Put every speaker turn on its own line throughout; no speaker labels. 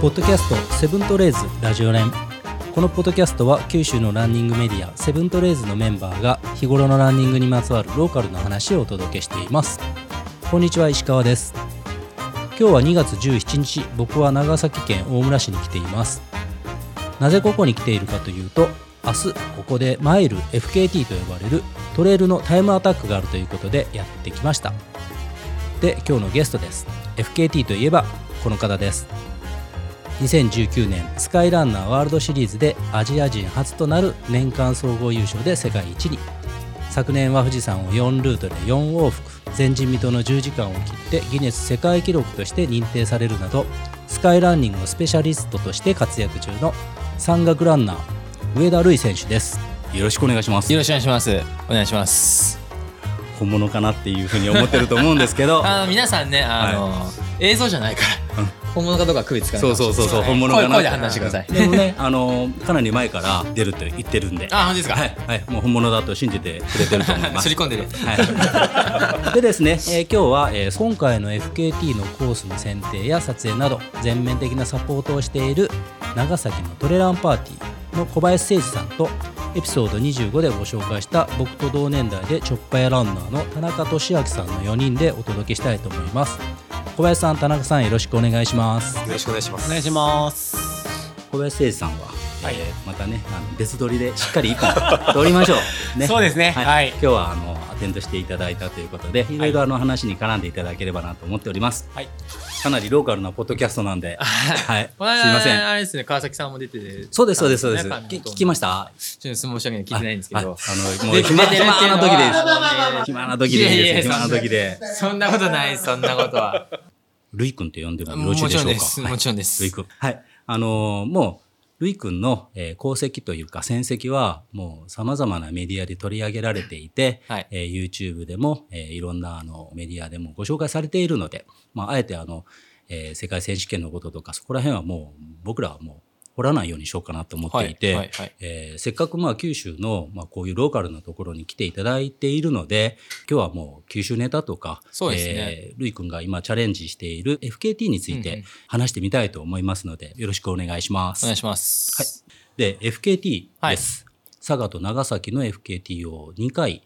ポッドキャストセブントレーズラジオ連このポッドキャストは九州のランニングメディアセブントレーズのメンバーが日頃のランニングにまつわるローカルな話をお届けしています。こんにちは石川です。今日は2月17日僕は長崎県大村市に来ています。なぜここに来ているかというと明日ここでマイル FKT と呼ばれるトレイルのタイムアタックがあるということでやってきました。で今日のゲストです。FKT といえばこの方です。2019年スカイランナーワールドシリーズでアジア人初となる年間総合優勝で世界一に。昨年は富士山を4ルートで4往復前人未到の10時間を切ってギネス世界記録として認定されるなどスカイランニングのスペシャリストとして活躍中の山岳ランナー上田瑠衣選手です。よろしくお願いします。
よろしくお願いします。お願いします。
本物かなっていうふうに思ってると思うんですけど。
あの皆さんねあの、はい、映像じゃないから、うん本物かどうか区別つか
ないそうそうそうそう本物か
な声で判断してください。
でもね。あのかなり前から出るって言ってるんで。
あ本当ですか？
はい、はい、もう本物だと信じてくれてると思います。
すり込んでる。
はい。でですね、えー、今日は、えー、今回の FKT のコースの選定や撮影など全面的なサポートをしている長崎のトレランパーティーの小林誠司さんとエピソード25でご紹介した僕と同年代でチョッパヤランナーの田中俊明さんの4人でお届けしたいと思います。小林さん田中さんよろしくお願いします。
よろしくお願いします。
お願いします。
小林誠司さんははい、えー、またねあの別撮りでしっかり一本撮りましょう、
ね、そうですね、
はい、はい、今日はあのアテンドしていただいたということでいろいろあの話に絡んでいただければなと思っております、はい、かなりローカルなポッドキャストなんで、
はい、すみません。あれですね。川崎さんも出てて。
そうですそうですそうです、聞きました？
ちょっと申し訳ない聞いてないんですけど、あの
もう暇暇な時で暇な時で暇な時で。
そんなことないそんなことは。
ルイ君って呼んでもよろしいでしょうか？もちろんです。
もちろんです。
ルイ君。はい。あのー、もう、ルイ君の、えー、功績というか戦績はもう様々なメディアで取り上げられていて、はい。えー、YouTube でも、えー、いろんなあのメディアでもご紹介されているので、まあ、あえてあの、えー、世界選手権のこととかそこら辺はもう僕らはもう掘らないようにしようかなと思っていて、はいはいえー、せっかくまあ九州のまあこういうローカルなところに来ていただいているので今日はもう九州ネタとか
そうですね、え
ー、るい君が今チャレンジしている FKT について話してみたいと思いますので、よろしくお願いします。
お願いします。
はい、で FKT です、はい、佐賀と長崎の FKT を2回。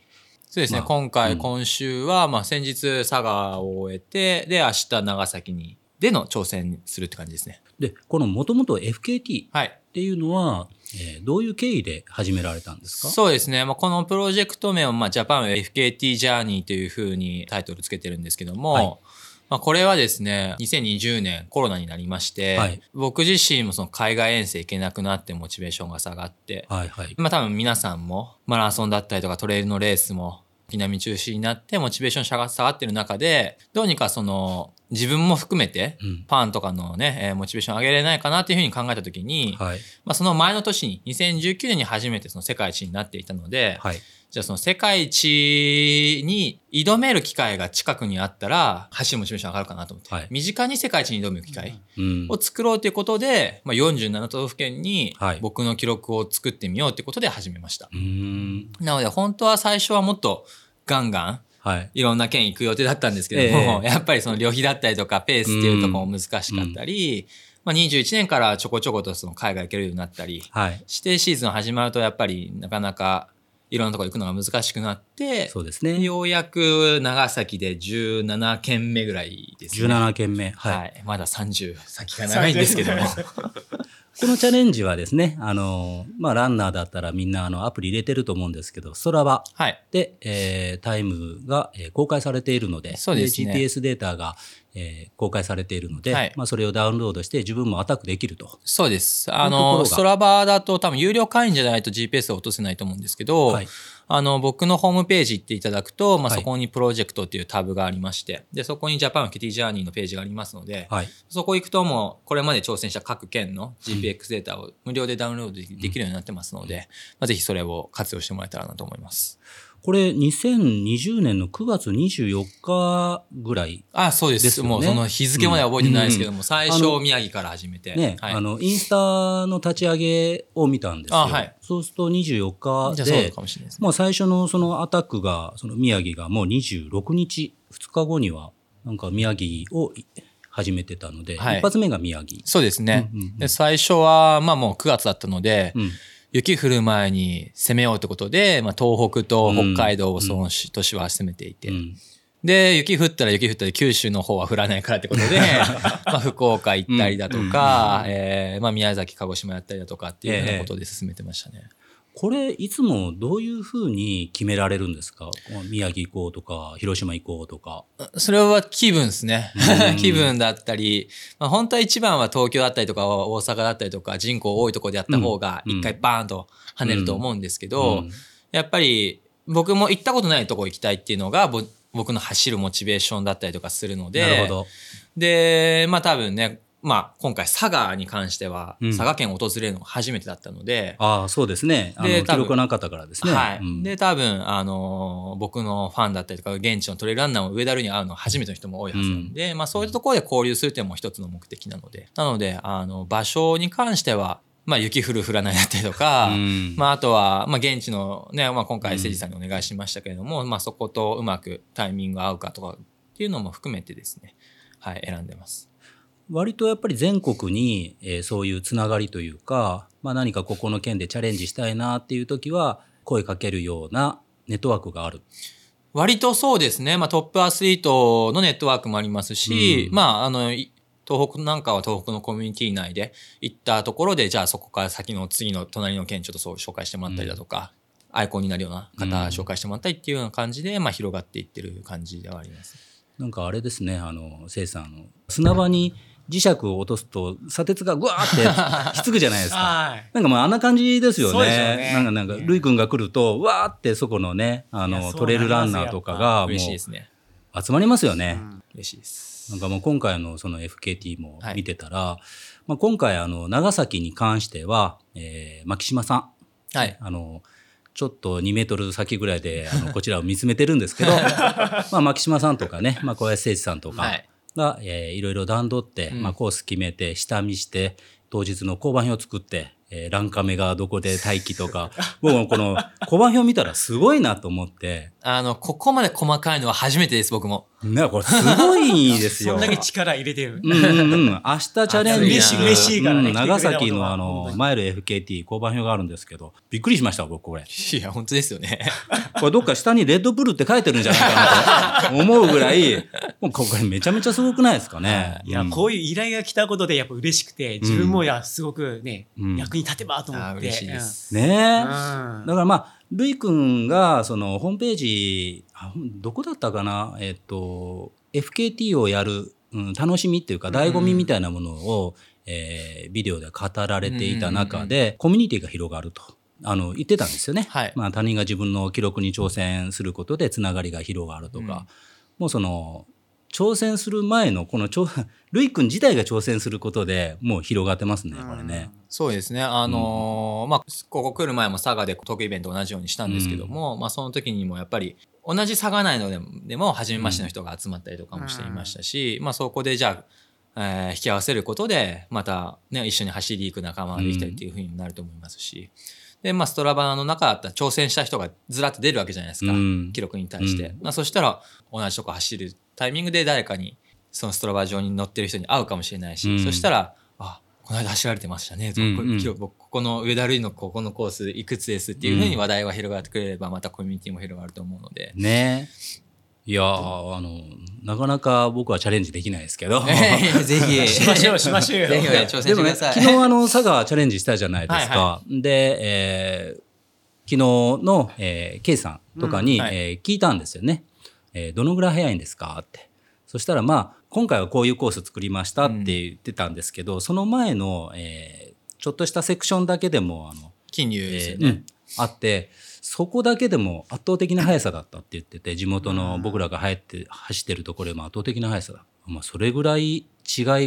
そうですね、まあ、今回、うん、今週は、まあ、先日佐賀を終えてで明日長崎にでの挑戦するって感じですね。
でこのもともと FKT っていうのは、はい、えー、どういう経緯で始められたんですか？
そうですね、まあ、このプロジェクト名を、まあ、ジャパン FKT ジャーニーというふうにタイトルつけてるんですけども、はい。まあ、これはですね、2020年コロナになりまして、はい、僕自身もその海外遠征行けなくなってモチベーションが下がって、はいはい、まあ多分皆さんもマラソンだったりとかトレイルのレースも軒並み中止になってモチベーション下が下がってる中で、どうにかその自分も含めて、ファンとかのね、えー、モチベーション上げれないかなっていうふうに考えたときに、はい、まあその前の年に、2019年に初めてその世界一になっていたので、はい、じゃあその世界一に挑める機会が近くにあったら、走るモチベーション上がるかなと思って、はい、身近に世界一に挑む機会を作ろうということで、まあ、47都道府県に僕の記録を作ってみようということで始めました。なので本当は最初はもっとガンガン、はい、いろんな県行く予定だったんですけども、えー、やっぱりその旅費だったりとかペースっていうところも難しかったり、まあ、21年からちょこちょことその海外行けるようになったり、はい、指定シーズン始まるとやっぱりなかなかいろんなところ行くのが難しくなって、
そうですね。
ようやく長崎で17件目ぐらいですね。
17件目。
はい。はい、まだ30先が長いんですけども。
このチャレンジはですね、あの、まあ、ランナーだったらみんなあのアプリ入れてると思うんですけど、ストラバで、はい、えー、タイムが、えー、公開されているので、
そうですね、
GPS データが、えー、公開されているので、はい、まあ、それをダウンロードして自分もアタックできると。
そうです。あの、ストラバだと多分有料会員じゃないと GPS を落とせないと思うんですけど、はい、あの、僕のホームページ行っていただくと、まあ、そこにプロジェクトっていうタブがありまして、で、そこにジャパンキティジャーニーのページがありますので、はい、そこ行くともう、これまで挑戦した各県の GPX データを無料でダウンロードできるようになってますので、うん、まあ、ぜひそれを活用してもらえたらなと思います。
これ2020年の9月24日ぐらい、ね、
あそうです。もうその日付までは覚えてないですけども、うん、最初宮城から始めて。
ね、はい、あの、インスタの立ち上げを見たんですよ。はい、そうすると24日で、でね、もう最初のそのアタックが、その宮城がもう26日、2日後には、なんか宮城を始めてたので、はい、一発目が宮城。
そうですね。うんうんうん、で最初は、まあもう9月だったので、うん雪降る前に攻めようってことで、まあ、東北と北海道をその年は攻めていて、うん。うん、で、雪降ったら雪降ったら九州の方は降らないからってことで、まあ福岡行ったりだとか、うん、えー、まあ宮崎、鹿児島やったりだとかっていうようなことで進めてましたね。えー
これいつもどういうふうに決められるんですか？宮城行こうとか広島行こうとか。
それは気分ですね。気分だったり、まあ、本当は一番は東京だったりとか大阪だったりとか人口多いところでやった方が一回バーンと跳ねると思うんですけど、やっぱり僕も行ったことないとこ行きたいっていうのが僕の走るモチベーションだったりとかするのででまあ多分ねまあ、今回佐賀に関しては、佐賀県を訪れるのが初めてだったので。
ああ、そうですね。で、記録なかったからですね。
はい。うん、で、多分、あのー、僕のファンだったりとか、現地のトレイルランナーも上田ルに会うのは初めての人も多いはずなんで、うん、まあ、そういうところで交流するっていうのも一つの目的なので。なので、あの、場所に関しては、まあ、雪降る降らないだったりとか、うん、まあ、あとは、まあ、現地のね、まあ、今回、誠司さんにお願いしましたけれども、まあ、そことうまくタイミング合うかとかっていうのも含めてですね、はい、選んでます。
割とやっぱり全国に、えー、そういうつながりというか、まあ、何かここの県でチャレンジしたいなっていう時は声かけるようなネットワークがある。
割とそうですね。まあ、トップアスリートのネットワークもありますし、うん、まあ、あの、東北なんかは東北のコミュニティ内で行ったところで、じゃあそこから先の次の隣の県ちょっとそう紹介してもらったりだとか、うん、アイコンになるような方紹介してもらったりっていうような感じで、まあ広がっていってる感じではあります。
なんかあれですね、あの、せいさん、砂場に磁石を落とすと砂鉄がぐわーって ひっつくじゃないですか。はい、なんかもうあんな感じですよね。ねなんかなんか、るいくんが来ると、わーってそこのね、あの、トレイルランナーとかがもう集まりますよね。
嬉しいです。
なんかもう今回のその FKT も見てたら、はい、まあ今回あの、長崎に関しては、えー、牧島さん。
はい。
あの、ちょっと2メートル先ぐらいであのこちらを見つめてるんですけど まあ牧島さんとかね、まあ、小林誠司さんとか、はい、が、えー、いろいろ段取って、まあ、コース決めて、下見して、当日の交番表を作って、えー、ランカメがどこで待機とか、僕もこの交番表見たらすごいなと思って。
あの、ここまで細かいのは初めてです、僕も。
ね、これすごいですよ。
そんだけ力入れてる。
うんうんうん。明日チャレンジ。
嬉しい、嬉しいからね。
うん、長崎のあの、マイル FKT 交番表があるんですけど、びっくりしました、僕これ。
いや、本当ですよね。
これどっか下にレッドブルって書いてるんじゃないかなと思うぐらい、もうこれめちゃめちゃすごくないですかね。
いや、こういう依頼が来たことでやっぱ嬉しくて、自分もや、すごくね、役に立てばと思って。
嬉しいです。
ねだからまあ、るいくんが、その、ホームページ、どこだったかな？えっと、FKT をやる、うん、楽しみっていうか醍醐味みたいなものを、えー、ビデオで語られていた中で、コミュニティが広がると。あの、言ってたんですよね。
はい。
まあ、他人が自分の記録に挑戦することでつながりが広がるとか、うん、もうその、挑戦する前のこのルイ君自体が挑戦することでもう広がってますね、これね。
そうですね。あのーうん、まあ、ここ来る前も佐賀でトークイベント同じようにしたんですけども、うん、まあ、その時にもやっぱり同じ佐賀内のでも初めましての人が集まったりとかもしていましたし、うん、まあ、そこでじゃあ、えー、引き合わせることで、またね、一緒に走り行く仲間ができたりっていうふうになると思いますし、で、まあ、ストラバの中だったら挑戦した人がずらっと出るわけじゃないですか。記録に対して。まあ、そしたら、同じとこ走るタイミングで誰かにそのストラバ上に乗ってる人に会うかもしれないし、うん、そしたらあこの間走られてましたね、うんうん、ここの上田瑠衣のここのコースいくつですっていうふうに話題が広がってくれればまたコミュニティも広がると思うので。
ねいやあの、なかなか僕はチャレンジできないですけど。
ぜひ。
しましょう、しましょう。
ぜひ挑戦してください。
ね、昨日あの、佐賀チャレンジしたじゃないですか。はいはい、で、えー、昨日の、えー、K さんとかに、うんはい、えー、聞いたんですよね。えー、どのぐらい早いんですかって。そしたらまあ、今回はこういうコース作りましたって言ってたんですけど、うん、その前の、えー、ちょっとしたセクションだけでも、あの、
金融ですよね、えーうん、
あって、そこだけでも圧倒的な速さだったって言ってて、地元の僕らが入って走ってるところでも圧倒的な速さだ。まあ、それぐらい違い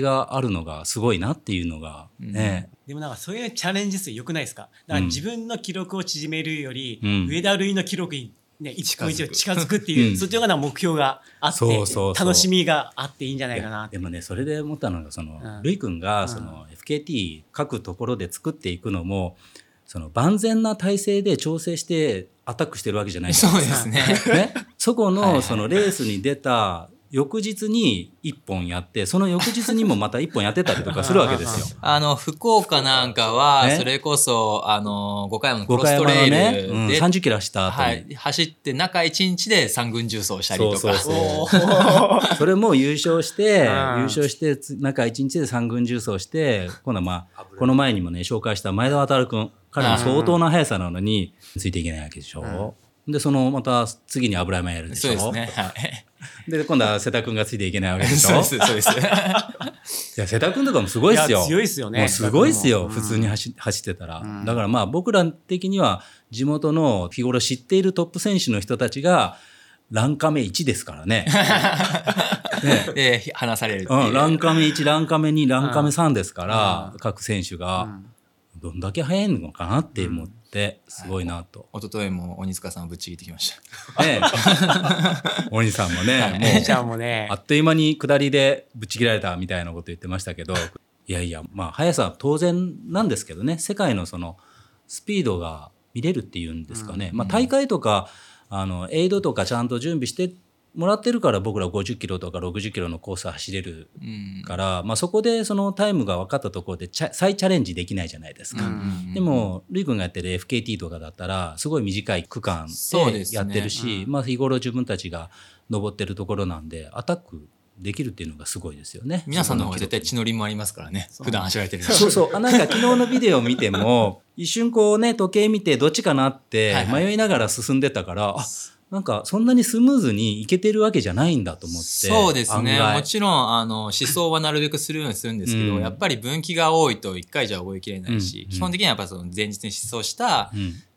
があるのがすごいなっていうのがね、
うん、でもなんかそういうチャレンジ数良くないですか？だから自分の記録を縮めるより、うん、上田類の記録にね、1分以上近づく。っていう、うん、そっちの方が目標があってそうそう楽しみがあっていいんじゃないかな
でもねそれで思ったのがその、うん、君がその FKT 各ところで作っていくのもその万全な体制で調整してアタックしてるわけじゃない
そうですね。
ね。そこのそのレースに出た翌日に1本やって、その翌日にもまた1本やってたりとかするわけですよ。
あの、福岡なんかは、それこそ、あの、五回山のクロストレイルで、ねうん、
30キロ走った
後はい、走って中1日で三軍重走したりとか。そうそ
うそ れも優勝して、優勝して、中1日で三軍重走して、今度はまあ、この前にもね、紹介した前田航君、彼も相当な速さなのに、ついていけないわけでしょ。うん、で、その、また次に油山やるでしょ？
そうですね。はい。
で、今度は瀬田君がついていけないわけでしょ？
そうです、そうです。
いや、瀬田君とかもすごいっすよ。
強いっすよね。
もうすごいっすよ、普通に走走ってたら。うん、だからまあ僕ら的には地元の日頃知っているトップ選手の人たちが、ランカメ1ですからね。
ねで、話される
うん、ランカメ1、ランカメ2、ランカメ3ですから、うん、各選手が、どんだけ速いのかなって思って。ってすごいなと、
はい、一昨日も鬼塚さんをぶっちぎってきました。ね
鬼さんもね、
はい、もうね。
あっという間に下りでぶっちぎられたみたいなこと言ってましたけどいやいやまあ速さは当然なんですけどね世界のそのスピードが見れるっていうんですかね、うん、まあ、大会とかあのエイドとかちゃんと準備してもらってるから僕ら50キロとか60キロのコース走れるから、うん、まあ、そこでそのタイムが分かったところで再チャレンジできないじゃないですか。でもルイ君がやってる FKT とかだったらすごい短い区間でやってるし、ねうん、まあ、日頃自分たちが登ってるところなんでアタックできるっていうのがすごいですよね。
皆さんの方が絶対血のりもありますからね。普段走られてる
そうそう。あなんか昨日のビデオを見ても、一瞬こうね、時計見てどっちかなって迷いながら進んでたから、はいはい、あなんかそんなにスムーズにいけてるわけじゃないんだと思って。
そうですね。もちろん、あの、思想はなるべくするようにするんですけど、うん、やっぱり分岐が多いと一回じゃ覚えきれないし、うん、基本的にはやっぱその前日に思想した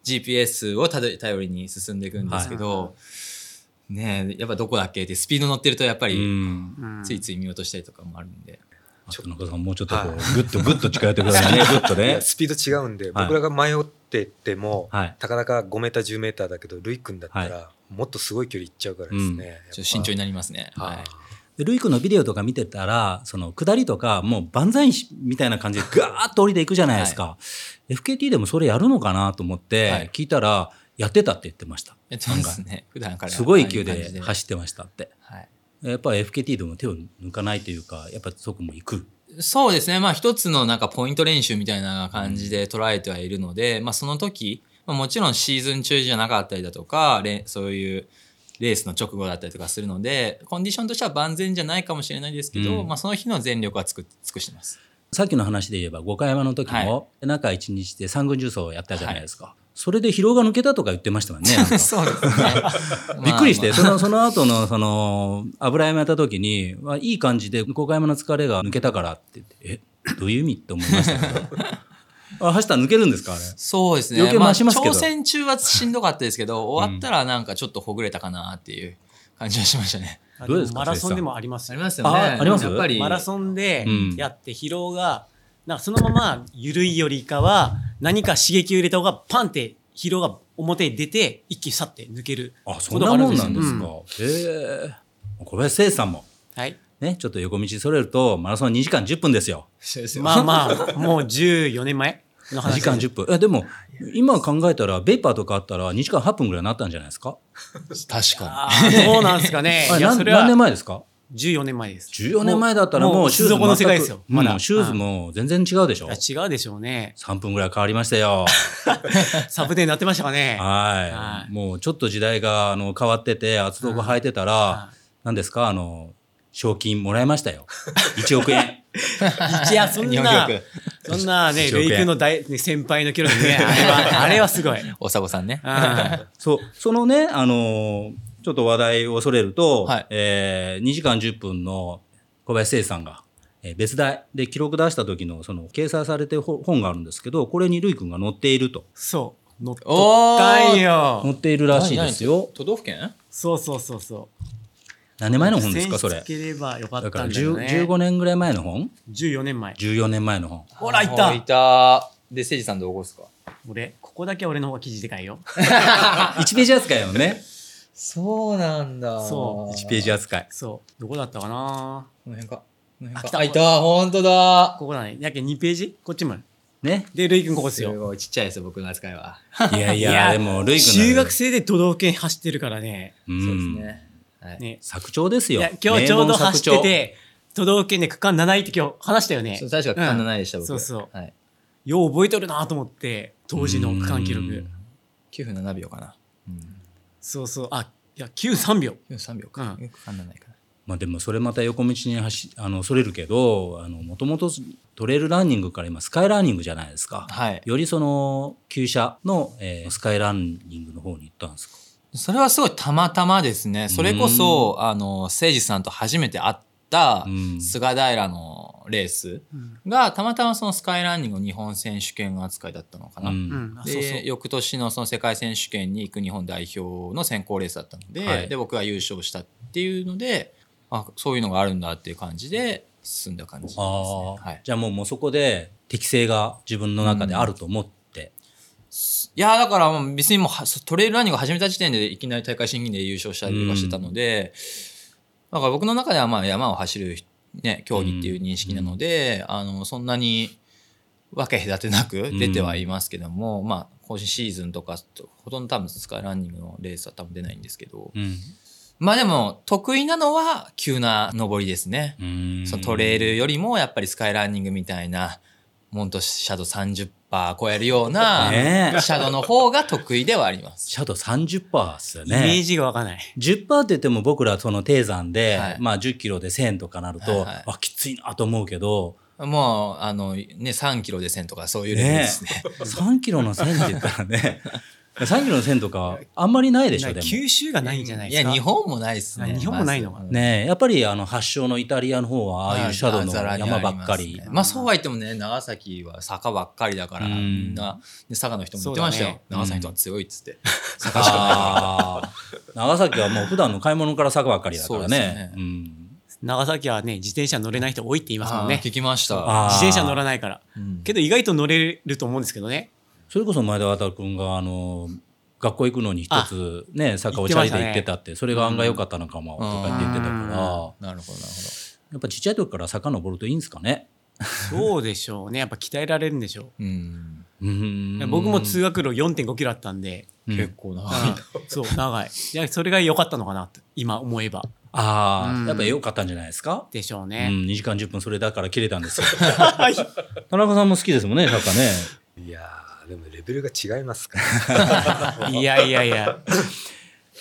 GPS を頼りに進んでいくんですけど、はい、ねやっぱどこだっけってスピード乗ってるとやっぱり、ついつい見落としたりとかもあるんで。
ちょっと。さんもうちょっとこう、ぐっとぐっと近寄ってくださいね、ぐっとね。
スピード違うんで、僕らが迷ってても、たかだか5メーター、10メーターだけど、ルイ君だったら、もっとすごい距離いっちゃうからですね。
ちょっと慎重になりますね。はい。
でルイ君のビデオとか見てたら、その下りとか、もう万歳みたいな感じでガーッと降りていくじゃないですか。はい、FKT でもそれやるのかなと思って聞いたら、やってたって言ってました。
やってますね。普段から。
すごい勢いで走ってましたって。はい。やっぱ FKT でも手を抜かないというか、やっぱそこも行く。
そうですね。まあ一つのなんかポイント練習みたいな感じで捉えてはいるので、まあその時、まあ、もちろんシーズン中じゃなかったりだとか、そういうレースの直後だったりとかするので、コンディションとしては万全じゃないかもしれないですけど、うん、まあその日の全力は尽く尽くしてます。
さっきの話で言えば、五回山の時も、中1日で三軍重走をやったじゃないですか。はいそれで疲労が抜けたとか言ってましたもんね。
そうですね。
びっくりして、その、その後の、その、油山やった時に、まあ、いい感じで、五回山の疲れが抜けたからって言って、え、どういう意味？って思いましたけど。あ、走ったら抜けるんですかあれ？
そうですね。余計増しますけど、まあ、挑戦中はしんどかったですけど、終わったらなんかちょっとほぐれたかなっていう感じはしましたね。
どうですかマラソンでもあります
ありますよね。
あります？
やっぱり。マラソンでやって疲労が、なんかそのまま緩いよりかは、何か刺激を入れた方がパンって疲労が表に出て、一気に去って抜ける。
あ、そんなもんなんですか。へえ。小林誠さんも。
はい。
ね、ちょっと横道それると、マラソン2時間10分ですよ。
まあまあ、もう14年前
の話。2 時間10分。え、でも、今考えたら、ベイパーとかあったら2時間8分ぐらいになったんじゃないですか？
確か
に。そうなんですかね。
いや、それは。何年前ですか
？14年前です。
14年前だったらもうシューズ
の世界ですよ。
まだ。シューズも全然違うでしょ
違うでしょうね。
3分ぐらい変わりましたよ。
サブテになってましたかね。
はい。もうちょっと時代があの変わってて、厚底履いてたら、何ですかあの、賞金もらいましたよ。1億円。
いや、そんな、そんなね、レイクの大、先輩の記録ね、あれは、あれはすごい。
おさごさんね。
そう、そのね、あのちょっと話題を恐れると、はい、えー、2時間10分の小林誠さんが、えー、別題で記録出した時の、その、掲載されてる本があるんですけど、これにるいくんが載っていると。
そう。載ったんよ。
載っているらしいですよ。
都道府県？
そうそうそうそう。
何年前の本ですか、それ。
ければよかったんだ
よね。15年ぐらい前の本
?14 年前。
14年前の本。
ほら、いた
いた。で、せいじさんどこですか？
俺、ここだけ俺の方が記事でかいよ。
1ページ扱いよね。
そうなんだ。
そ
う。1ページ扱い。
そう。どこだったかな？
この辺か。あ、来た。いた。ほんとだ。
ここだね。やけ2ページ？こっちも。
ね。
で、ルイ君ここですよ。す
ごいちっちゃいですよ、僕の扱いは。
いやいや、でも、ルイ君
中学生で都道府県走ってるからね。
うん、そうですね。ね、作長ですよ。
今日ちょうど走ってて、都道府県で区間7位って今日話したよね。
確か区間7位でした、
うん、そうそう。はい、よう覚えとるなと思って、当時の区間記録。
9分7秒かな。
うん、そうそう。あ、いや、9、3秒。
9、3秒か。うん、区間7位かな。
まあでもそれまた横道に走あのそれるけどもともとトレイルランニングから今スカイランニングじゃないですか、はい、よりその旧車の、えー、スカイランニングの方に行ったんですか？
それはすごいたまたまですね。それこそあの誠司さんと初めて会った菅平のレースがたまたまそのスカイランニングの日本選手権扱いだったのかな、うん、で翌年のその世界選手権に行く日本代表の選考レースだったのではい、で僕が優勝したっていうのであそういうのがあるんだっていう感じで進んだ感じですね。
はい、じゃあもうもうそこで適性が自分の中であると思って、うん、
いやだから別にもうトレイルランニングを始めた時点でいきなり大会審議で優勝したりとかしてたので、うん、だから僕の中ではまあ山を走る、ね、競技っていう認識なので、うん、あのそんなに分け隔てなく出てはいますけども、まあ今シーズンとかほとんど多分スカイランニングのレースは多分出ないんですけど、まあでも、得意なのは急な登りですね。そのトレイルよりもやっぱりスカイランニングみたいな、モントシャドウ30%超えるような、シャドウの方が得意ではあります。
シャドウ30%っすよね。
イメージがわかんない。
10%って言っても僕らその低山で、はい、まあ10キロで1000とかなると、はいはい、あ、きついなと思うけど、
もう、あの、ね、3キロで1000とかそういうレベルですね。ね
3キロの1000って言ったらね、3キロの線とかあんまりないでしょでも。
九州がないんじゃないですか？
いや日本もないですね。
日本もないの
ねやっぱりあの発祥のイタリアの方はああいうシャドウの山ばっかり。
まあそうは言ってもね長崎は坂ばっかりだからみんな佐賀の人も言ってましたよ。長崎とは強いっつって。坂しか
ない。長崎はもう普段の買い物から坂ばっかりだからね。
長崎はね自転車乗れない人多いって言いますもんね。
聞きました。
自転車乗らないから、けど意外と乗れると思うんですけどね
それこそ前田渡君があの学校行くのに一つね坂をチャリで行ってたって、それが案外良かったのかもとか言ってたから、なるほどなるほど。やっぱちっちゃい時から坂登るといいんですかね。
そうでしょうね。やっぱ鍛えられるんでしょう。うん。僕も通学路4.5キロあったんで、
結構長い。
そう長い。いやそれが良かったのかなと今思えば。
ああ、やっぱ良かったんじゃないですか？
でしょうね、
うん、2時間10分それだから切れたんですよ。田中さんも好きですもんねサッカーね。
いやレベルが違いますか？ら
いやいやいや。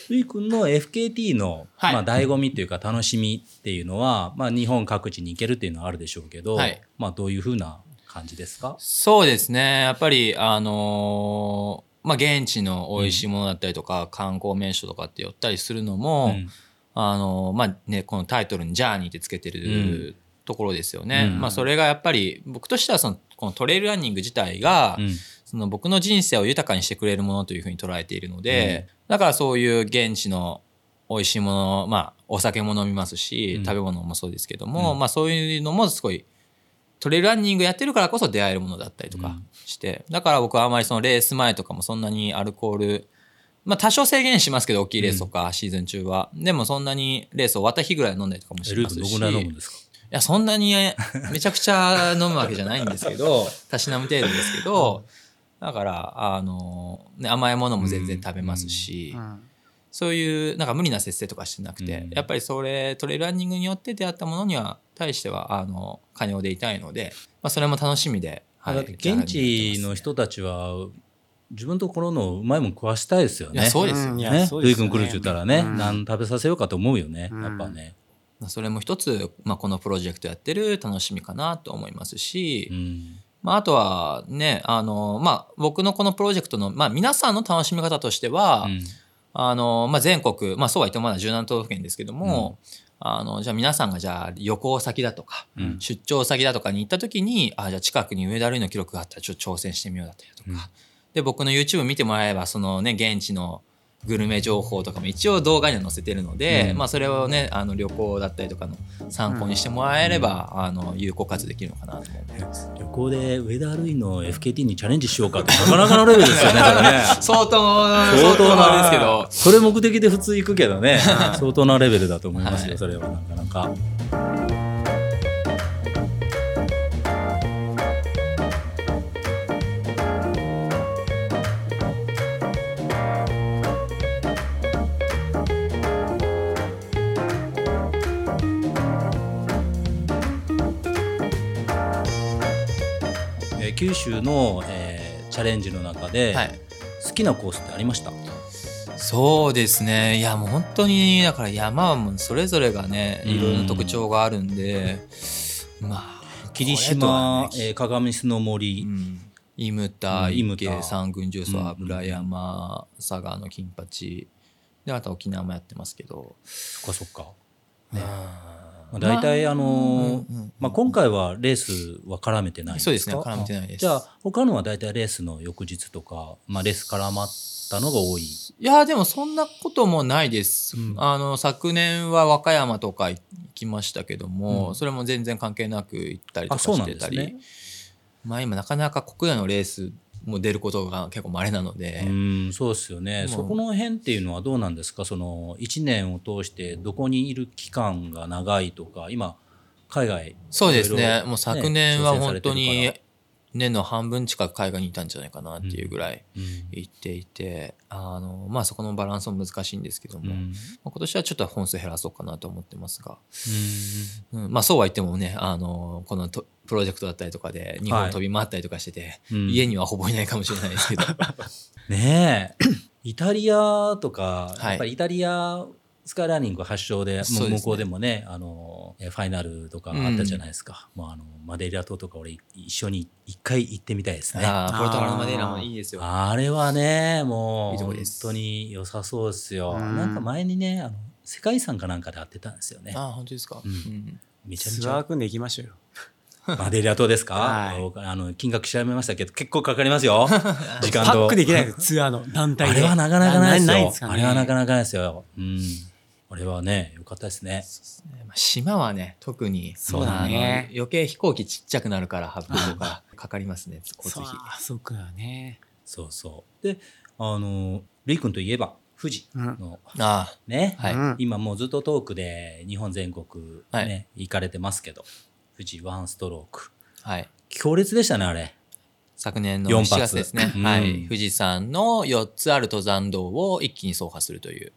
るい君の FKT の、はい、まあ醍醐味っていうか楽しみっていうのは、まあ、日本各地に行けるっていうのはあるでしょうけど、はい、まあどういうふうな感じですか？
そうですね。やっぱりあのー、まあ現地の美味しいものだったりとか、うん、観光名所とかって寄ったりするのも、うん、あのー、まあねこのタイトルに「ジャーニー」ってつけてる、ところですよね。まあそれがやっぱり僕としてはそのこのトレイルランニング自体が、その僕の人生を豊かにしてくれるものというふうに捉えているので、うん、だからそういう現地の美味しいもの、まあお酒も飲みますし、食べ物もそうですけども、まあそういうのもすごいトレイルランニングやってるからこそ出会えるものだったりとかして、だから僕はあまりそのレース前とかもそんなにアルコールまあ多少制限しますけど、大きいレースとか、シーズン中は。でもそんなにレース終わった日ぐらい飲んだりとかもしますし。
どこぐらい飲むんですか？
いや、そんなにめちゃくちゃ飲むわけじゃないんですけど、たしなむ程度ですけど、だから、あの、ね、甘いものも全然食べますし、うん。うん、そういう、なんか無理な節制とかしてなくて、うん、やっぱりそれ、トレイルランニングによって出会ったものには、対しては、あの、寛容でいたいので、まあ、それも楽しみで、
はい、現地の人たちは、自分ところのうまいもん食わしたいですよね。
そうですよ。
ね。ルイ君来るって言ったらね、何食べさせようかと思うよね、やっぱね。
それも一つ、まあ、このプロジェクトやってる楽しみかなと思いますし、うん、まあ、あとはねあの、まあ、僕のこのプロジェクトの、まあ、皆さんの楽しみ方としては、うん、あのまあ、全国、まあ、そうは言ってもまだ17都道府県ですけども、うん、あのじゃあ皆さんがじゃあ旅行先だとか、出張先だとかに行った時にあじゃあ近くに上田類の記録があったらちょっと挑戦してみようだったりとか、で僕の YouTube 見てもらえばそのね現地のグルメ情報とかも一応動画には載せてるので、うん、まあ、それをねあの旅行だったりとかの参考にしてもらえれば、うん、あの有効活用できるのかなと思います。
旅行で上田ルイの FKT にチャレンジしようかってなかなかのレベルですよねね。
相当相当なですけど。
それ目的で普通行くけどね。相当なレベルだと思いますよ、はい、それはなかなか。九州の、えー、チャレンジの中で、はい、好きなコースってありました？
そうですね。いやもう本当にだから山はもうそれぞれがねいろいろな特徴があるんで、まあ
霧島、えー、鏡巣の森、うん。
伊牟田、池、三軍重曹、油山、佐賀の金八。であと沖縄もやってますけど。
そっかそっか、ね、大体あのまあ、今回はレースは絡めてない
そうですね絡めてないです。
じゃあ他のは大体レースの翌日とか、まあ、レース絡まったのが多い。い
やでもそんなこともないです、うん、あの昨年は和歌山とか行きましたけども、うん、それも全然関係なく行ったりとかしてたり、ね、まあ今なかなか国内のレースも出ることが結構稀なので。
うんそうですよね。そこの辺っていうのはどうなんですか？その1年を通してどこにいる期間が長いとか今海外
そうですね。もう昨年は本当に年の半分近く海外にいたんじゃないかなっていうぐらい行っていて、あのまあそこのバランスも難しいんですけども、まあ、今年はちょっと本数減らそうかなと思ってますが、うんまあそうは言ってもねあのこのプロジェクトだったりとかで日本飛び回ったりとかしてて、家にはほぼいないかもしれないですけど
ねえ イタリアとか、やっぱりイタリアスカイラーニング発祥で、もう向こうでもね、あの、ファイナルとかあったじゃないですか。うん、もうあの、マデイラ島とか俺一緒に一回行ってみたいですね。
ああ、ポルトガルのマデイラもいいですよ。
あれはね、もう、本当に良さそうですよ。うん、なんか前にね、あの、世界遺産かなんかで会ってたんですよね。
ああ、本当ですか。うん。
めちゃめちゃ。ツアー組んで行きましょうよ。
マデリア島ですか、はい、あの金額調べましたけど結構かかりますよ。時間と。
パックできないツアーの団体
で。あれはなかなかないですよ、ね、あれはなかなかないですよ、うん、あれはね、よかったですね。すね。
島はね、特に、そうだね。余計飛行機ちっちゃくなるから、ハブとか かかりますね、交通費。
そうかね。
そうそう。で、あの、ルイ君といえば、富士の、うん、あね、はい、今もうずっとトークで日本全国ね、はい、行かれてますけど、富士ワンストローク。はい。強烈でしたね、あれ。
昨年の4月ですね。はい。富士山の4つある登山道を一気に走破するという。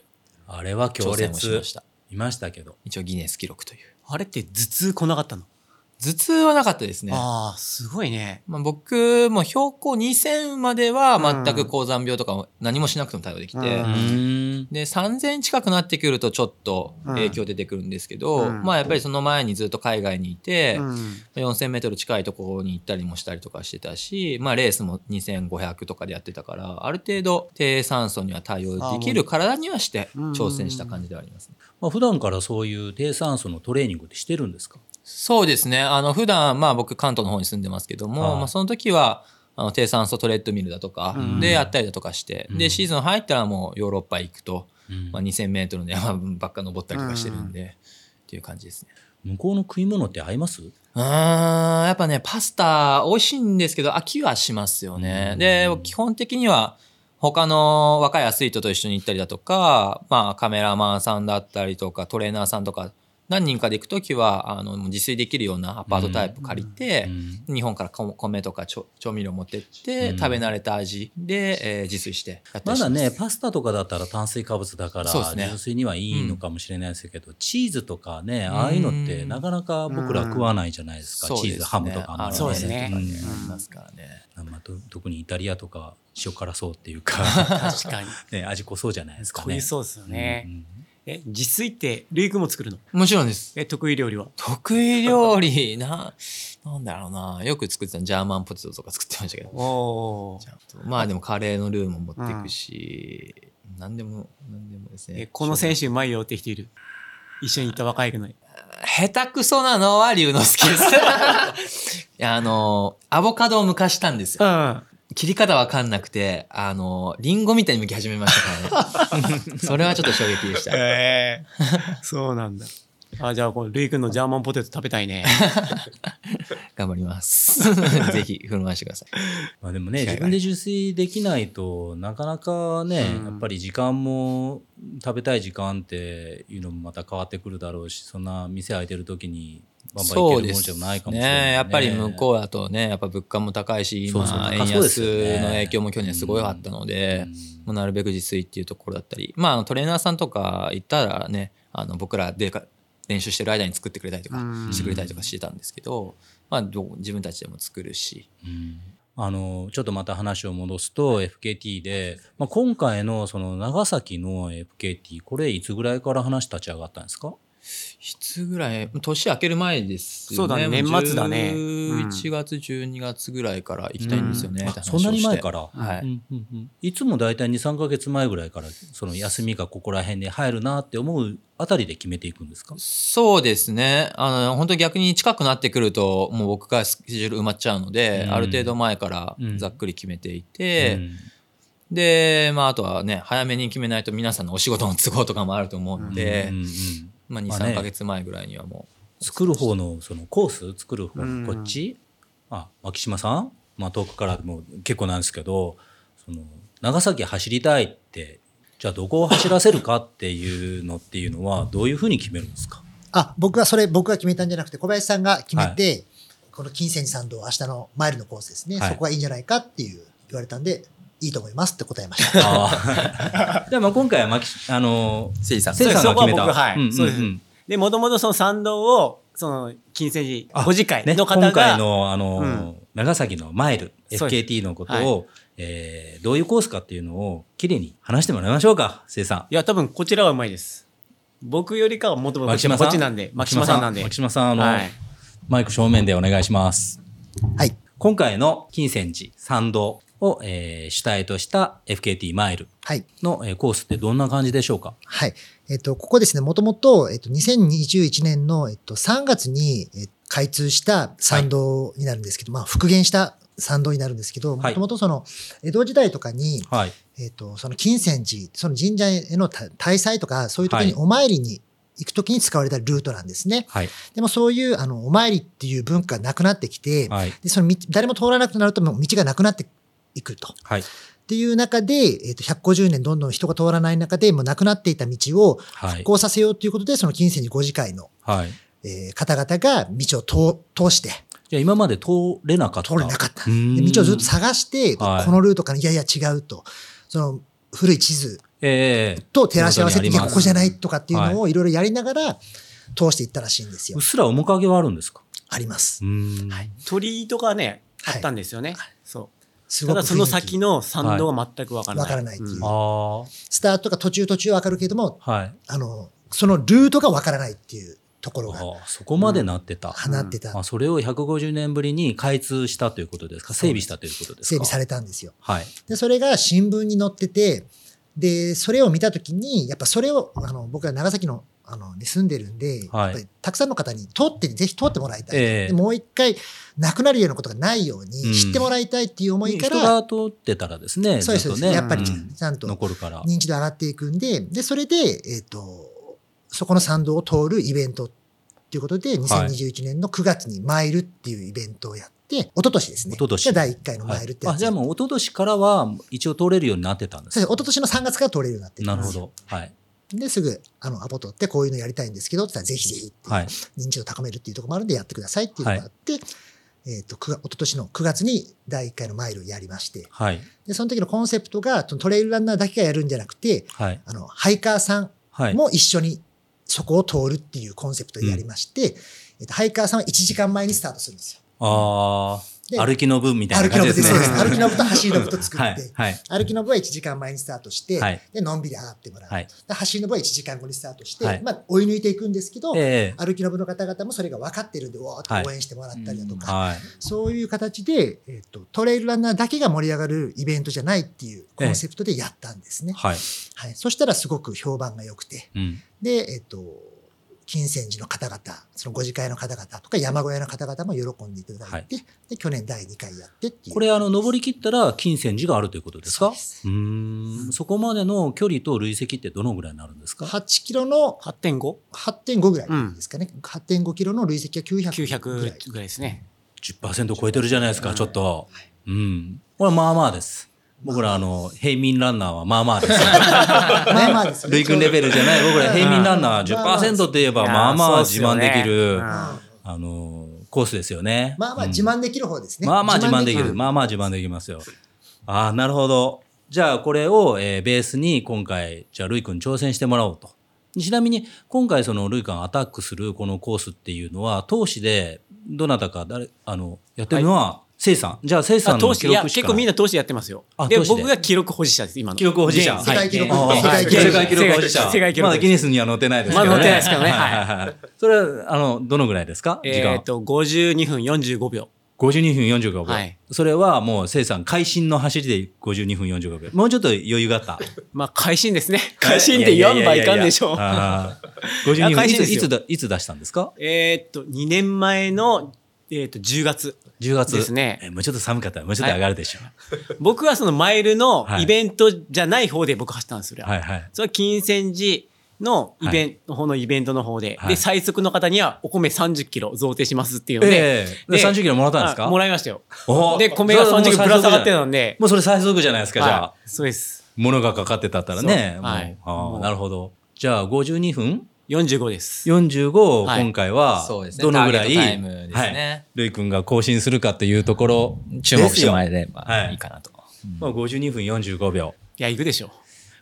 あれは強烈しましたいましたけど
一応ギネス記録という
あれって頭痛来なかったの？
頭痛はなかったですね。
ああ、すごいね。
まあ、僕も標高2000までは全く高山病とか何もしなくても対応できて、うん、で、3000近くなってくるとちょっと影響出てくるんですけど、うん、まあやっぱりその前にずっと海外にいて、うん、4000メートル近いところに行ったりもしたりとかしてたし、まあレースも2500とかでやってたから、ある程度低酸素には対応できる体にはして挑戦した感じではありますね。
まあ普段からそういう低酸素のトレーニングってしてるんですか？
そうですね。あの、普段、まあ僕関東の方に住んでますけども、まあその時は、あの低酸素トレッドミルだとかでやったりだとかして、うん、でシーズン入ったらもうヨーロッパ行くと、うん、まあ、2,000メートルの山 ばっか登ったりとかしてるんで、うん、っていう感じですね。
向こうの食い物って合います？
うんやっぱねパスタ美味しいんですけど飽きはしますよね。で基本的には他の若いアスリートと一緒に行ったりだとか、まあカメラマンさんだったりとかトレーナーさんとか何人かで行く時はあの自炊できるようなアパートタイプ借りて、うん、日本から米とか調味料持ってって、うん、食べ慣れた味で、えー、自炊して
まだねパスタとかだったら炭水化物だから、ね、自炊にはいいのかもしれないですけど、うん、チーズとかねああいうのってなかなか僕ら食わないじゃないですか、チーズハムとか
も、ね、そうですね、ありますからね、
まあ、特にイタリアとか塩辛そうっていうか。
確かに、
ね、味濃そうじゃないですか
ね。濃いそうですよね、うんえ自炊ってルイ君も作るの？
もちろんです。
え得意料理は？
得意料理？な、なんだろうな。よく作ってたジャーマンポテトとか作ってましたけど。おまあでもカレーのルーも持っていくし、うん、何でも、何でもですね。
えこの選手うまいよって人いる？一緒に行った若い子の。
下手くそなのは龍之介です。いや、あの、アボカドを剥かしたんですよ。うん切り方わかんなくて、あの、リンゴみたいに剥き始めましたからね。それはちょっと衝撃でした。
えー、そうなんだ。あ、じゃあ、このルイ君のジャーマンポテト食べたいね。
頑張ります。ぜひ、振る舞してください。
まあでもね、自分で自炊できないとなかなかね、うん、やっぱり時間も、食べたい時間っていうのもまた変わってくるだろうし、そんな店開いてる時にバンバンいけるものじゃないかもしれない、ね、
ね。やっぱり向こうだとね、やっぱ物価も高いし、今、円安の影響も去年すごいあったので、もうなるべく自炊っていうところだったり、まあ、トレーナーさんとか行ったらね、あの僕らで練習してる間に作ってくれたりとかしてくれたりとかしてたんですけど、まあ、自分たちでも作るし。
うん。あのちょっとまた話を戻すと FKT で、まあ、今回のその長崎の FKT これいつぐらいから話立ち上がったんですか？
いつぐらい年明ける前です
よね。そうだね、年末だね。
11月、12月ぐらいから行きたいんですよね。
うん、そんなに前から？はい。うんうんうん、いつも大体2、3か月前ぐらいから、その休みがここら辺で入るなって思うあたりで決めていくんですか？
そうですね。あの、本当逆に近くなってくると、もう僕がスケジュール埋まっちゃうので、うん、ある程度前からざっくり決めていて、うんで、まあ、あとはね、早めに決めないと皆さんのお仕事の都合とかもあると思うんで、うんうんうん、まあ、2、3か月前ぐらいにはも
う。作る方のそのコース作る方こっち、あ牧島さん、まあ、遠くからも結構なんですけどその長崎走りたいってじゃあどこを走らせるかっていうのっていうのはどういうふうに決めるんですか？
あ僕はそれ僕が決めたんじゃなくて小林さんが決めて、はい、この金銭参道明日のマイルのコースですね、はい、そこがいいんじゃないかっていう言われたんでいいと思いますって答えました。
あ でも今回は牧あの
せいさん。
せいさんが決めた。はい、そうです。で、もともとその参道を、その、金銭寺、小次会の方が。
今回の、あの、うん、長崎のマイル、FKT のことを、はい、えー、どういうコースかっていうのを、きれいに話してもらいましょうか、せいさん。
いや、多分こちらはうまいです。僕よりかはもともとこっちなんで、牧島さんなんで。
牧島さん、あの、はい、マイク正面でお願いします。
はい。
今回の金銭寺参道を、えー、主体とした FKT マイルの、はい、コースってどんな感じでしょうか？
はい。えっ、と、ここですね、もともと、えっ、と、2021年の、えっ、と、3月に、え開通した参道になるんですけど、はい、まあ、復元した参道になるんですけど、もともとその、江戸時代とかに、はい、えっ、と、その金銭寺、その神社への大祭とか、そういう時にお参りに行くときに使われたルートなんですね。はい、でもそういう、あの、お参りっていう文化がなくなってきて、はい、で、その誰も通らなくなると、道がなくなっていくと。はい。っていう中で、えっ、ー、と、150年どんどん人が通らない中で、もうなくなっていた道を復興させようということで、はい、その金銭寺5次会の、はい。えー、方々が道を通して、
いや、今まで通れなかった。
通れなかった。で道をずっと探して、はい、このルートから、いやいや違うと。その、古い地図と照らし合わせて、いや、ここじゃないとかっていうのをいろいろやりながら、通していったらしいんですよ。
うっすら面影はあるんですか？
あります。
はい。鳥居とかね、あったんですよね。はい、そう。ただその先の参道は全くわからない。わ、
からないっていう。スタートが途中途中わかるけども、はい、あの、そのルートがわからないっていうところが。
そこまでなってた。
なってた。
あそれを150年ぶりに開通したということですか？整備したということですか？
整備されたんですよ。はい。で、それが新聞に載ってて、で、それを見たときに、やっぱそれを、あの、僕は長崎のあの、に住んでるんで、はい、やっぱりたくさんの方に通って、ぜひ通ってもらいたい。えー、もう一回、なくなるようなことがないように知ってもらいたいっていう思いから。
うん、人が通ってたらですね。
そうです、ね、やっぱりちゃんと認知度上がっていくんで、で、それで、えっ、ー、と、そこの参道を通るイベントっていうことで、2021年の9月にマイルっていうイベントをやって、一昨年ですね。一昨年。第1回のマイルってやつ、はい、
あ、じゃあもう一昨年からは一応通れるようになってたんですか
一昨年の3月から通れるようになって
なるほど。はい。
で、すぐ、あの、アポ取ってこういうのやりたいんですけど、って言ったらぜひぜひはい、認知度高めるっていうところもあるんでやってくださいっていうのがあって、はい、えっ、ー、と、一昨年の9月に第1回のマイルをやりまして、はい、で、その時のコンセプトが、トレイルランナーだけがやるんじゃなくて、はい、あの、ハイカーさんも一緒にそこを通るっていうコンセプトでやりまして、うん、えっ、と、ハイカーさんは1時間前にスタートするんですよ。
ああ。歩きの部みたいな感じですね。歩きの部
と走りの部と作って、はい、歩きの部は1時間前にスタートして、はい、で、のんびり上がってもらう。はい、走りの部は1時間後にスタートして、はい、まあ、追い抜いていくんですけど、えー、歩きの部の方々もそれが分かってるんで、おーっと応援してもらったりだとか、はい、そういう形で、えっ、ー、と、トレイルランナーだけが盛り上がるイベントじゃないっていうコンセプトでやったんですね。はい。はい。そしたらすごく評判が良くて、うん、で、えっ、ー、と、金銭寺の方々、そのご自会の方々とか山小屋の方々も喜んでいただいて、はい、で去年第2回やってっていう。
これ、あの、登り切ったら金銭寺があるということですか？うん。そこまでの距離と累積ってどのぐらいになるんですか
?8 キロの
8.5?8.5
ぐらいですかね。うん、8.5キロの累積は900
ぐらい。900ぐらいですね。
10%超えてるじゃないですか、ちょっと。はい、うん。これはまあまあです。僕らあの、平民ランナーはまあまあです。まあまあです、ね。類君レベルじゃない。僕ら平民ランナー10%って言えばまあまあ自慢できる、あの、コースですよね。
まあまあ自慢できる方ですね。
まあまあ自慢できる。まあまあ自慢できますよ。ああ、なるほど。じゃあこれを、えー、ベースに今回、じゃあルイ君挑戦してもらおうとちなみに今回そのルイカンアタックするこのコースっていうのは投資でどなたか誰あのやってるのは、せいさん。じゃあ、せいさんの記録いや、
結構みんな投資やってますよ。で、僕が記録保持者です、今の。
記録保持者。
世界記録、
世界記録保持者。
世界記録。
まだギネスには載ってないですけどね。
まだ載ってないですけどね。はい。
それは、あの、どのぐらいですか？
えっと、52分45秒。
52分45秒。はい。それはもう、せいさん、会心の走りで52分45秒。もうちょっと余裕があった？
まあ、会心ですね。会心って4倍いかんでしょう。
52分。いつ、いつ、いつ出したんですか？
えっと、2年前のえっ、ー、と、10月。
10月。
ですね。
もうちょっと寒かったら、もうちょっと上がるでしょう。はい、
僕はそのマイルのイベントじゃない方で僕走ったんですよ。
はいはい。
それは金銭寺のイベント、方のイベントの方で、はい、で、最速の方にはお米30キロ贈呈しますっていうので、
えー、で30キロもらったんですか？
もらいましたよ。で、米が30キロプラス上がってたんで。
もうそれ最速じゃないですか、じゃあ。
そうです。
物がかかってたったらね。はい。ああ、なるほど。じゃあ52分
45です。
45を今回は、どのぐらい、はい、ルイ君が更新するかっていうところ、
注目してもらえればいいかなと。
まあ52分45秒。
いや、行くでしょ。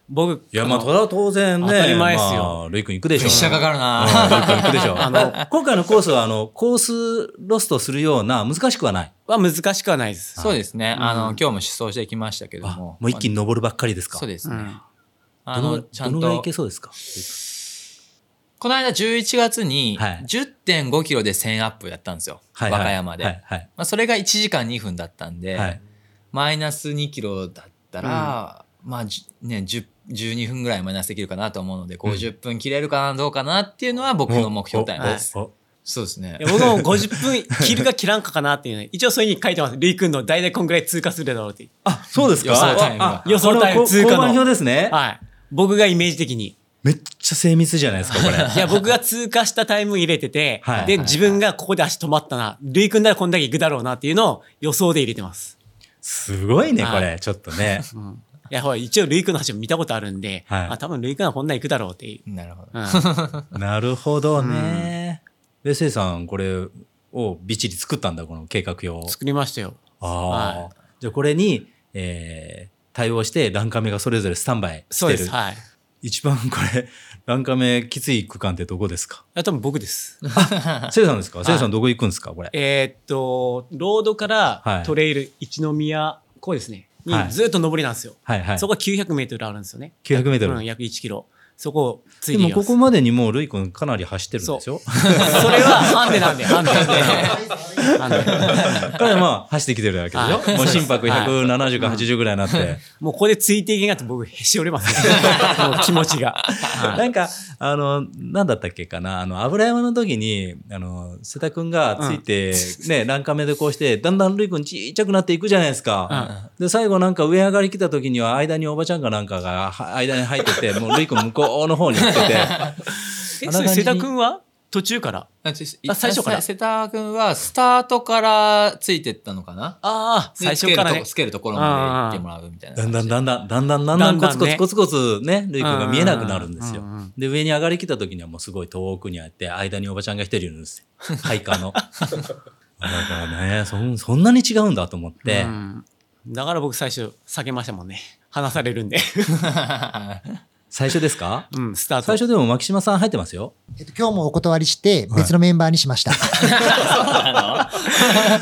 僕、
いや、まあ、それは当然ね。
当たり前ですよ。
まあ、ルイ君行くでしょ。プ
レッシャーかかるな
ルイ君行くでしょ。あの、今回のコースは、あの、コースロストするような、難しくはない。
は難しくはないです。
そうですね。あの、今日も出走してきましたけども。
もう一気に登るばっかりですか
そうですね。
あの、ちゃんと。どのぐらい行けそうですか？
この間11月に10.5キロで1000アップやったんですよ。はい、和歌山で。はいはい、まあ、それが1時間2分だったんで、はい、マイナス2キロだったら、うん、まあね、10 12分ぐらいマイナスできるかなと思うので、50分切れるかな、どうかなっていうのは僕の目標タイムです。そうですね。
僕も 50分切るか切らんかかなっていうね。一応そういうふうに書いてます。ルイ君の大体こんぐらい通過するだろうって。
あ、そうですか
予想タイム。予想タイム
通過の。表ですね。
はい。僕がイメージ的に。
めっちゃ精密じゃないですか、これ。
いや、僕が通過したタイム入れてて、はい、で、自分がここで足止まったな、ルイ君ならこんだけ行くだろうなっていうのを予想で入れてます。
すごいね、これ、ちょっとね。
うんいや、ほら、一応、ルイ君の橋も見たことあるんで、はい、あ、多分、ルイ君はこんな行くだろうっていう。
なるほど。
うん、なるほどね。で、せいさん、これをびっちり作ったんだ、この計画表を。
作りましたよ。
ああ、はい。じゃあ、これに、えー、対応して、ランカメがそれぞれスタンバイしてる。そうです。はい。一番これ、ランカメきつい区間ってどこですか？
あ、多分僕です。
せいさんですか？せいさんどこ行くんですか？これ。
えー、っと、ロードからトレイル、はい、一宮、こうですね。にずっと上りなんですよ。はいはい、そこ900メートルあるんですよね。
900メートル、
うん、約1キロ。そこを
ついてでもここまでにもうルイ君かなり走ってるんですよ。
そ れはハンデなんで、ハンデなんで。
彼はまあ走ってきてるわけでしょ。もう心拍170か80ぐらいになって。
もうここでついていけなくて僕へし折れますね。気持ちが。
なんか、あの、なんだったっけかな。あの、油山の時に、あの、瀬田君がついて、ね、ランカメでこうして、だんだんルイ君ちっちゃくなっていくじゃないですか。で、最後なんか上上がり来た時には間におばちゃんかなんかが間に入ってて、もうルイ君向こうの方に行ってて。
え、それ瀬田君は途中からあ最初から
瀬田君はスタートからついてったのかな
ああ、最初からね。
つけるところまで行ってもらうみたいな。
だんだんだんだん、だんだんだんだんコツコツコツコツね、ルイ君が見えなくなるんですよ。で、上に上がりきた時にはもうすごい遠くにあって、間におばちゃんが一人いるんですよ。ハイカーの。だからねそ、そんなに違うんだと思って。
だから僕最初避けましたもんね。話されるんで。
最初ですか？
うん、スタート。
最初でも牧島さん入ってますよ。
えっと、今日もお断りして別のメンバーにしました。
は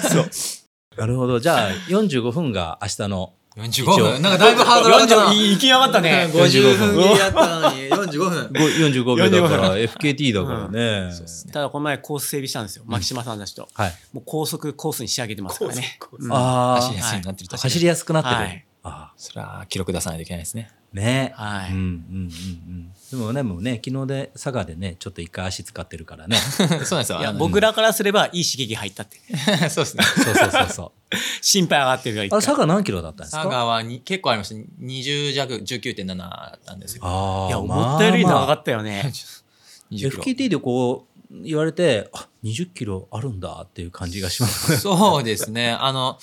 い、そう。なるほど。じゃあ、45分が明日の。
45分？なんかだいぶハードル
上がった行き上がったね。
50分切りやったのに、45分。
45秒だから、FKT だからね。
ただ、この前コース整備したんですよ。牧島さんたちと。はい。もう高速コースに仕上げてますからね。
あ
あ。走りやすくなってる。
走りやすくなってる。
ああ。それは記録出さないといけないですね。
ね。はい。うんうんうんうん。でもね、もうね、昨日で佐賀でね、ちょっと一回足使ってるからね。
そうなんですよ。いや、
僕らからすればいい刺激入ったって。
そうですね。
そうそうそうそう。
心配上がってるから。
あ、佐賀何キロだったんですか？
佐賀はに結構ありました。20弱、19.7だったんですよ。あ
あ。いや、思ったより長かったよね。
FKT でこう、言われて、あ、20キロあるんだっていう感じがします。
そうですね。あの、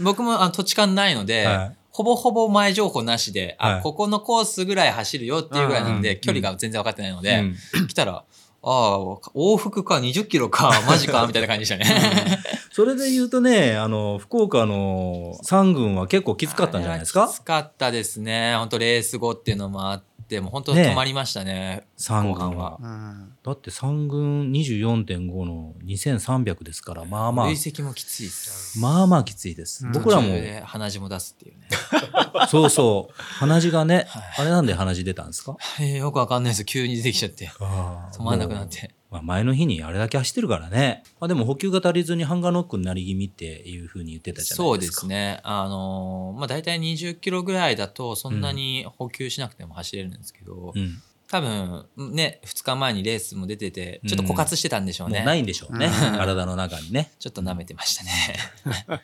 僕もあの土地勘ないので、はいほぼほぼ前情報なしで、あ、ここのコースぐらい走るよっていうぐらいなんで、距離が全然分かってないので、来たら、ああ、往復か、20キロか、マジか、みたいな感じでしたね。
それで言うとね、あの、福岡の3軍は結構きつかったんじゃないですか？
きつかったですね。本当レース後っていうのもあっってもう本当止まりましたねね
3軍は、うん、だって3軍24.5の2300ですからまあまあ。
累積もきついです。
まあまあきついです、うん、僕らも。
鼻血も出すっていうね。
そうそう。鼻血がね、はい、あれなんで鼻血出たんですか、
えー、よくわかんないです。急に出てきちゃって。止まんなくなって
まあ、前の日にあれだけ走ってるからね。まあ、でも補給が足りずにハンガーノックになり気味っていうふうに言ってたじゃないですか。
そうですね。あのー、まあ大体20キロぐらいだとそんなに補給しなくても走れるんですけど、うん、多分ね2日前にレースも出ててちょっと枯渇してたんでしょうね、うん、
ないんでしょうね、うん、体の中にね。
ちょっと舐めてましたね。
やっ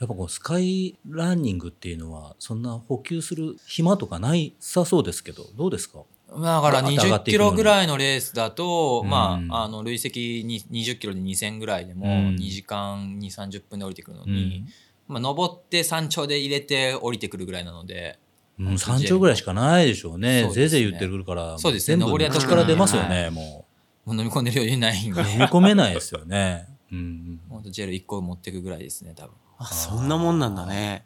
ぱこうスカイランニングっていうのはそんな補給する暇とかないさそうですけどどうですか？
だから20キロぐらいのレースだと、まあ、あの累積に20キロで2000ぐらいでも2時間2、30分で降りてくるのに、まあ、登って山頂で入れて降りてくるぐらいなので、
うん、山頂ぐらいしかないでしょうね。ぜいぜい言ってくるから、
そうですね。
全部昔から出ますよね、も
う。もう飲み込んでる余裕ないんで。
飲み込めないですよね。うん。
本当ジェル1個持っていくぐらいですね、多分。
あ、そんなもんなんだね。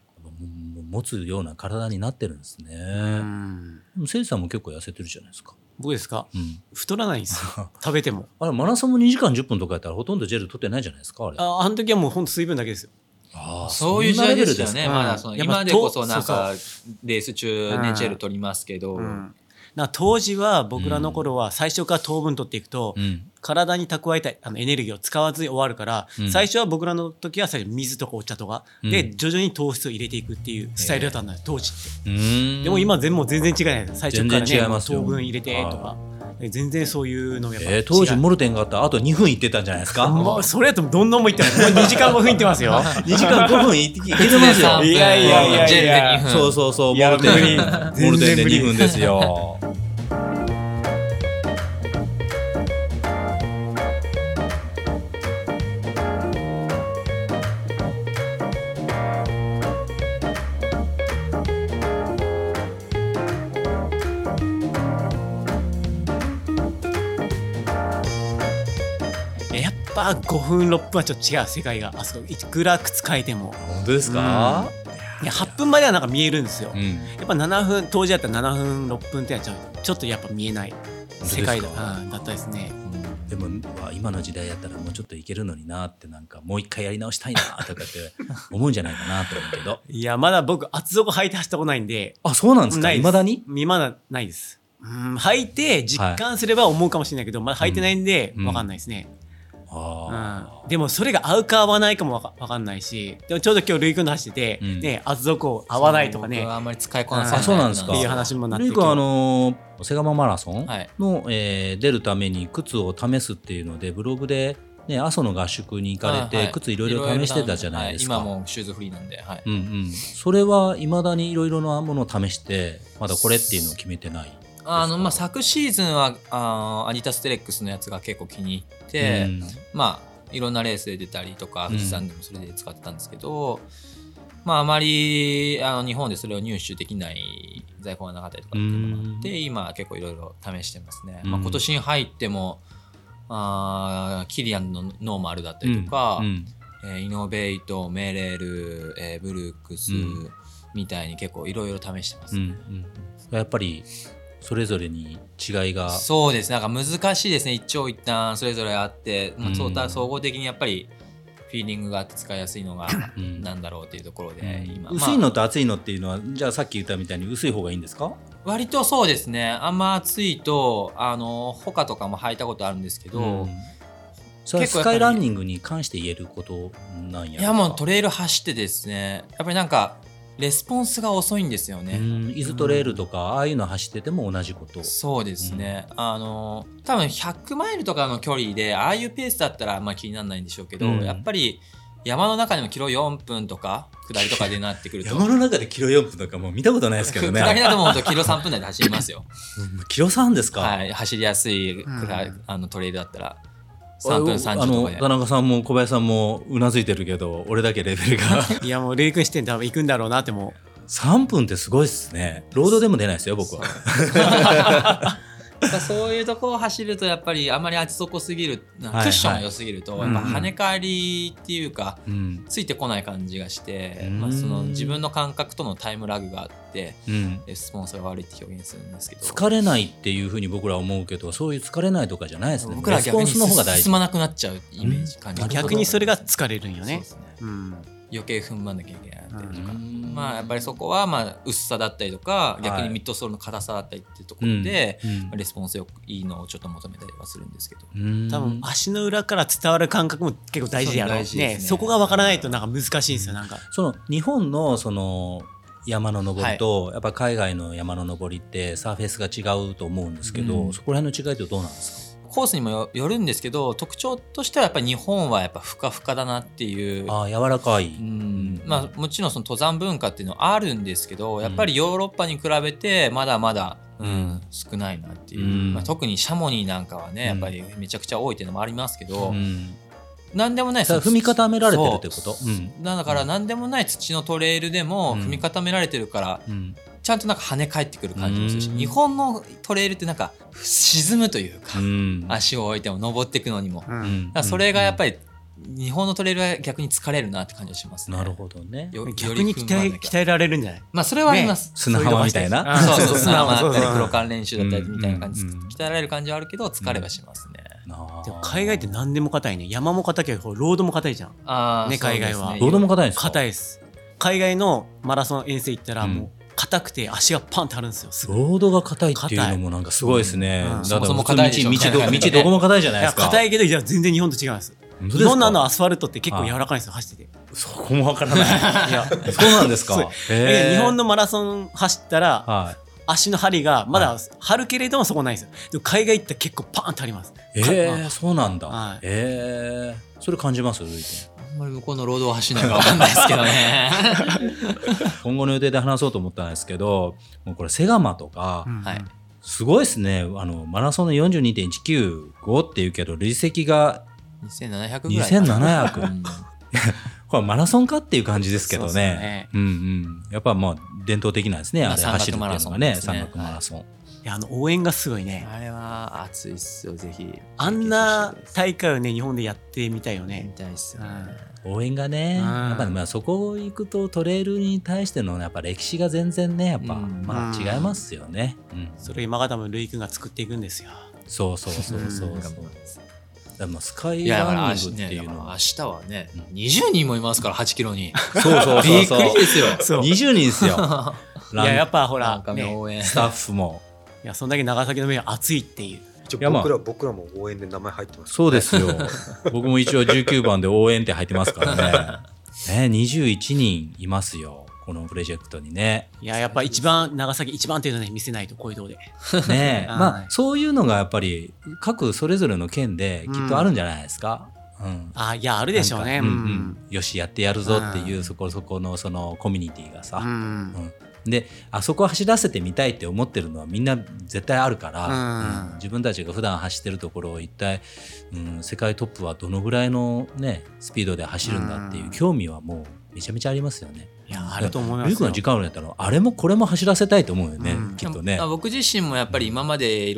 持つような体になってるんですね。うん。せいさんも結構痩せてるじゃないですか。
僕ですか、うん、太らないんですよ。食べても。
あれ、マラソンも2時間10分とかやったらほとんどジェル取ってないじゃないですか、あれ。
あ、あの時はもう本当水分だけですよ。
あそういう時代ですよね。まだその今でこそなんかレース中ねジェル取りますけど。
な当時は僕らの頃は最初から糖分取っていくと、体に蓄えたいあのエネルギーを使わずに終わるから、最初は僕らの時は最初水とかお茶とか、で徐々に糖質を入れていくっていうスタイルだったんだよ当時って。でも今全も全然違いない。最初からね糖分入れてとか。全然そういうのやっぱ、え
ー、当時モルテンがあったあと2分いってたんじゃないですか？
もうそれやとどんどんもいってます。もう2時間5分いってますよ。2
時間5分いってますよ。
いやいやいやいや。
そうそうそうモルテン。モルテンで2分ですよ
ぱ5分6分はちょっと違う世界があそこいくら靴変えても。
本当ですか、
うん、いや8分まではなんか見えるんですよ、うん、やっぱ7分当時だったら7分6分ってはちょちょっとやっぱ見えない世界だだったですね、
でも今の時代やったらもうちょっといけるのになってなんかもう一回やり直したいなとかって思うんじゃないかなと思うけど。
いやまだ僕厚底履いて走ったことないんで。
あそうなんですか？いまだに？
まだないです。うん履いて実感すれば思うかもしれないけど、はい、まだ履いてないんで分かんないですね、うんうん、でもそれが合うか合わないかも分かんないしでもちょうど今日ルイ君と走ってて、うん、ね厚底合わないとかね。
あんまり使いこなさ
ないそうなんですか。
っていう話もなって
ルイ君あのセガママラソンの、はい、えー、出るために靴を試すっていうのでブログでね、阿蘇の合宿に行かれて、はい、靴いろいろ試してたじゃないですか。
はい、今もシューズフリーなんで、はい。
うんうん。それはいまだにいろいろなものを試して、まだこれっていうのを決めてない
あのまあ、昨シーズンはあアニタステレックスのやつが結構気に入って、うん、まあいろんなレースで出たりとか富士山でもそれで使ってたんですけど、うん、まああまりあの日本でそれを入手できない在庫がなかったりとかっていうのもあって、今結構いろいろ試してますね、まあ、今年に入ってもあキリアンのノーマルだったりとか、うん、えー、イノベイトメレル、えー、ブルークスみたいに結構いろいろ試してます、ね、
やっぱりそれぞれに違いが。
そうです。なんか難しいですね。一長一短それぞれあって、まあ、そうた総合的にやっぱりフィーリングがあって使いやすいのがなんだろうっていうところで、うん、今、
薄いのと厚いのっていうのはじゃあさっき言ったみたいに薄い方がいいんですか？
割とそうですね。あんま厚いとあの他とかも履いたことあるんですけど、うん、
それはスカイランニングに関して言えることなんや
いやもうトレイル走ってですね。やっぱりなんかレスポンスが遅いんですよね。
イズトレールとか、ああいうの走ってても同じこと。
そうですね、うん、あの多分100マイルとかの距離でああいうペースだったらあんま気にならないんでしょうけど、うん、やっぱり山の中でもキロ4分とか下りとかでなってくると。
山の中でキロ4分とかもう見たことないですけどね。
下りだと思うとキロ3分台で走りますよ。
キロ3ですか？
はい。走りやすいくらい、うん、あのトレイルだったら3分30
とかで。田中さんも小林さんもうなずいてるけど俺だけレベルが。
いやもうレイ君視点多分行くんだろうなっても
3分ってすごいっすね。ロードでも出ないですよ僕は。
ぱそういうとこを走るとやっぱりあまり厚底すぎるクッションが良すぎると、やっぱ跳ね返りっていうか、ついてこない感じがして、まあ、その自分の感覚とのタイムラグがあって、レスポンスが悪いって表現するんですけど。
疲れないっていうふうに僕ら思うけどそういう疲れないとかじゃないですね。
僕ら逆に進まなくなっちゃうイメージ感じ。
逆にそれが疲れるんよね。
余計踏ん張んなきゃいけないったりとか、まあやっぱりそこはまあ薄さだったりとか逆にミッドソールの硬さだったりっていうところで、レスポンスよくいいのをちょっと求めたりはするんですけど。
多分足の裏から伝わる感覚も結構大事やろ。うね。ねそこが分からないとなんか難しいんですよなんか。
その日本のその山の登りと、はい、やっぱ海外の山の登りってサーフェスが違うと思うんですけど、うん、そこら辺の違いってどうなんですか？
コースにもよるんですけど特徴としてはやっぱり日本はやっぱふかふかだなっていう。
あ柔らかい、う
ん。まあ、もちろんその登山文化っていうのはあるんですけどやっぱりヨーロッパに比べてまだまだ、うん、少ないなっていう、うん、まあ、特にシャモニーなんかはねやっぱりめちゃくちゃ多いっていうのもありますけど、うん。何でもない
踏み固められてるってこと、
う。ん、だから何でもない土のトレイルでも踏み固められてるから、うん、ちゃんとなんか跳ね返ってくる感じもするし、日本のトレイルってなんか沈むというか、足を置いても登っていくのにも、それがやっぱり日本のトレイルは逆に疲れるなって感じがします
ね。なるほどね。
逆に鍛え鍛えられるんじゃない？
まあそれはあります。
砂浜みたいな。
そうそう、砂浜だったり、黒缶練習だったりみたいな感じ、鍛えられる感じはあるけど、疲れはしますね。
でも海外って何でも硬いね。山も硬いけど、ロードも硬いじゃん。あね、海外は。
ロードも硬いですか？
硬いです。海外のマラソン遠征行ったら、もう、硬くて足がパンってあるんですよ。
ロードが硬いっていうのもなんかすごいですね。そもそも硬い道、道どこも硬いじゃないですか。
硬いけど、いや全然日本と違います。日本のあのアスファルトって結構柔らかいんですよ、走ってて。
そこもわからない。いや、そうなんですか？
日本のマラソン走ったら、足の針がまだ張るけれどもそこないんですよ。でも海外行ったら結構パーンってあります。
ええそうなんだ。はい、ええそれ感じます？
あんまり向こうのロードを走らないかわかんないですけどね。
今後の予定で話そうと思ったんですけど、もうこれセガマとか、はい、すごいですね。あの、マラソンの42.195っていうけど、累積が
2700ぐらい。2700。
これマラソンかっていう感じですけどね。ねうんうん。やっぱまあ伝統的なんですね。あれ走るっていうのがね、山岳マラソン。い
やあの応援がすごいね。
あれは熱いっすよ、ぜひ。
あんな大会をね、日本でやってみたいよね。
みたいっすよね。
応援がね、やっぱまあそこ行くとトレイルに対してのやっぱ歴史が全然ね、やっぱ、まあ違いますよね。
うん、それ今方もルイ君が作っていくんですよ。
そうそうそうそう。でもスカイランニングっていうの
は、明日はね、20人もいますから8キロに。
そうそうそう
びっくりですよ。
20人ですよ。
いややっぱほら、
ね、スタッフも
いやそんだけ長崎の目は熱いっていう。
僕ら僕らも応援で名前入ってます、
そうですよ。僕も一応19番で応援って入ってますからね。ね21人いますよ。このプロジェクトにね。
いや、やっぱ一番、長崎一番っていうのね、見せないと、こういうとこで。
ね まあ、そういうのがやっぱり、各それぞれの県できっとあるんじゃないですか？
うん、あいやあるでしょうね、うんうん、
よしやってやるぞっていう、そこそこのそのコミュニティがさ、うんであそこ走らせてみたいって思ってるのはみんな絶対あるから、うん、自分たちが普段走ってるところを一体、うん、世界トップはどのぐらいの、ね、スピードで走るんだっていう興味はもうめちゃめちゃありますよね。
いやあると思いますよ。
の時間あるんやったらあれもこれも走らせたいと思うよね、うん、きっとね。
僕自身もやっぱり今まで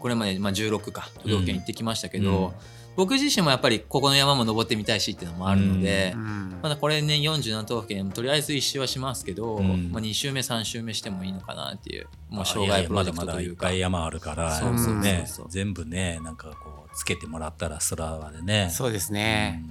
これまでまあ16か都道府県行ってきましたけど、うん、僕自身もやっぱりここの山も登ってみたいしっていうのもあるので、うん、まだこれね47都道府県とりあえず1周はしますけど、まあ、2周目3周目してもいいのかなっていうもう障害プロジェクトというか。
いやまだまだいっぱい山あるからそうそうね全部ねなんかこうつけてもらったら空でね。
そうですね、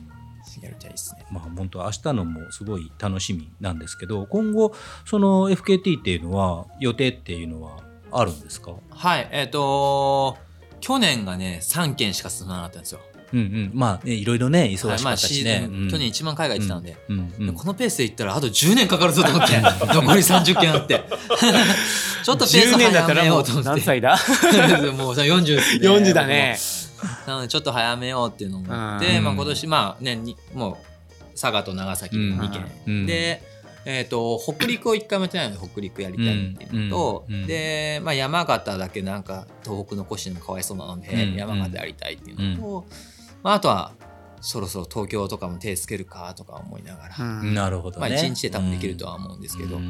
やりたいですね。
まあ本当明日のもすごい楽しみなんですけど今後その FKT っていうのは予定っていうのはあるんですか？
はいえっ、ー、と去年がね3件しか進まなかったんですよ。
うんうん、まあ、ね、いろいろね忙しかったしね、はいまあ
うん、去年一番海外行ってたので、うんうん、このペースで行ったらあと10年かかるぞと思って。残り30件あって。ちょっとペース早めようと思って。
何歳だ？
もう40、
ね、40だね。
なのでちょっと早めようっていうのを思って、まあ、今年まあねもう佐賀と長崎の2県、で、えーと、北陸を1回もやってないので北陸やりたいっていうのと、で、まあ、山形だけなんか東北残してるのかわいそうなので、山形やりたいっていうのと、まあ、あとはそろそろ東京とかも手つけるかとか思いながら、
なるほど、ね、
まあ、1日で多分できるとは思うんですけど、ま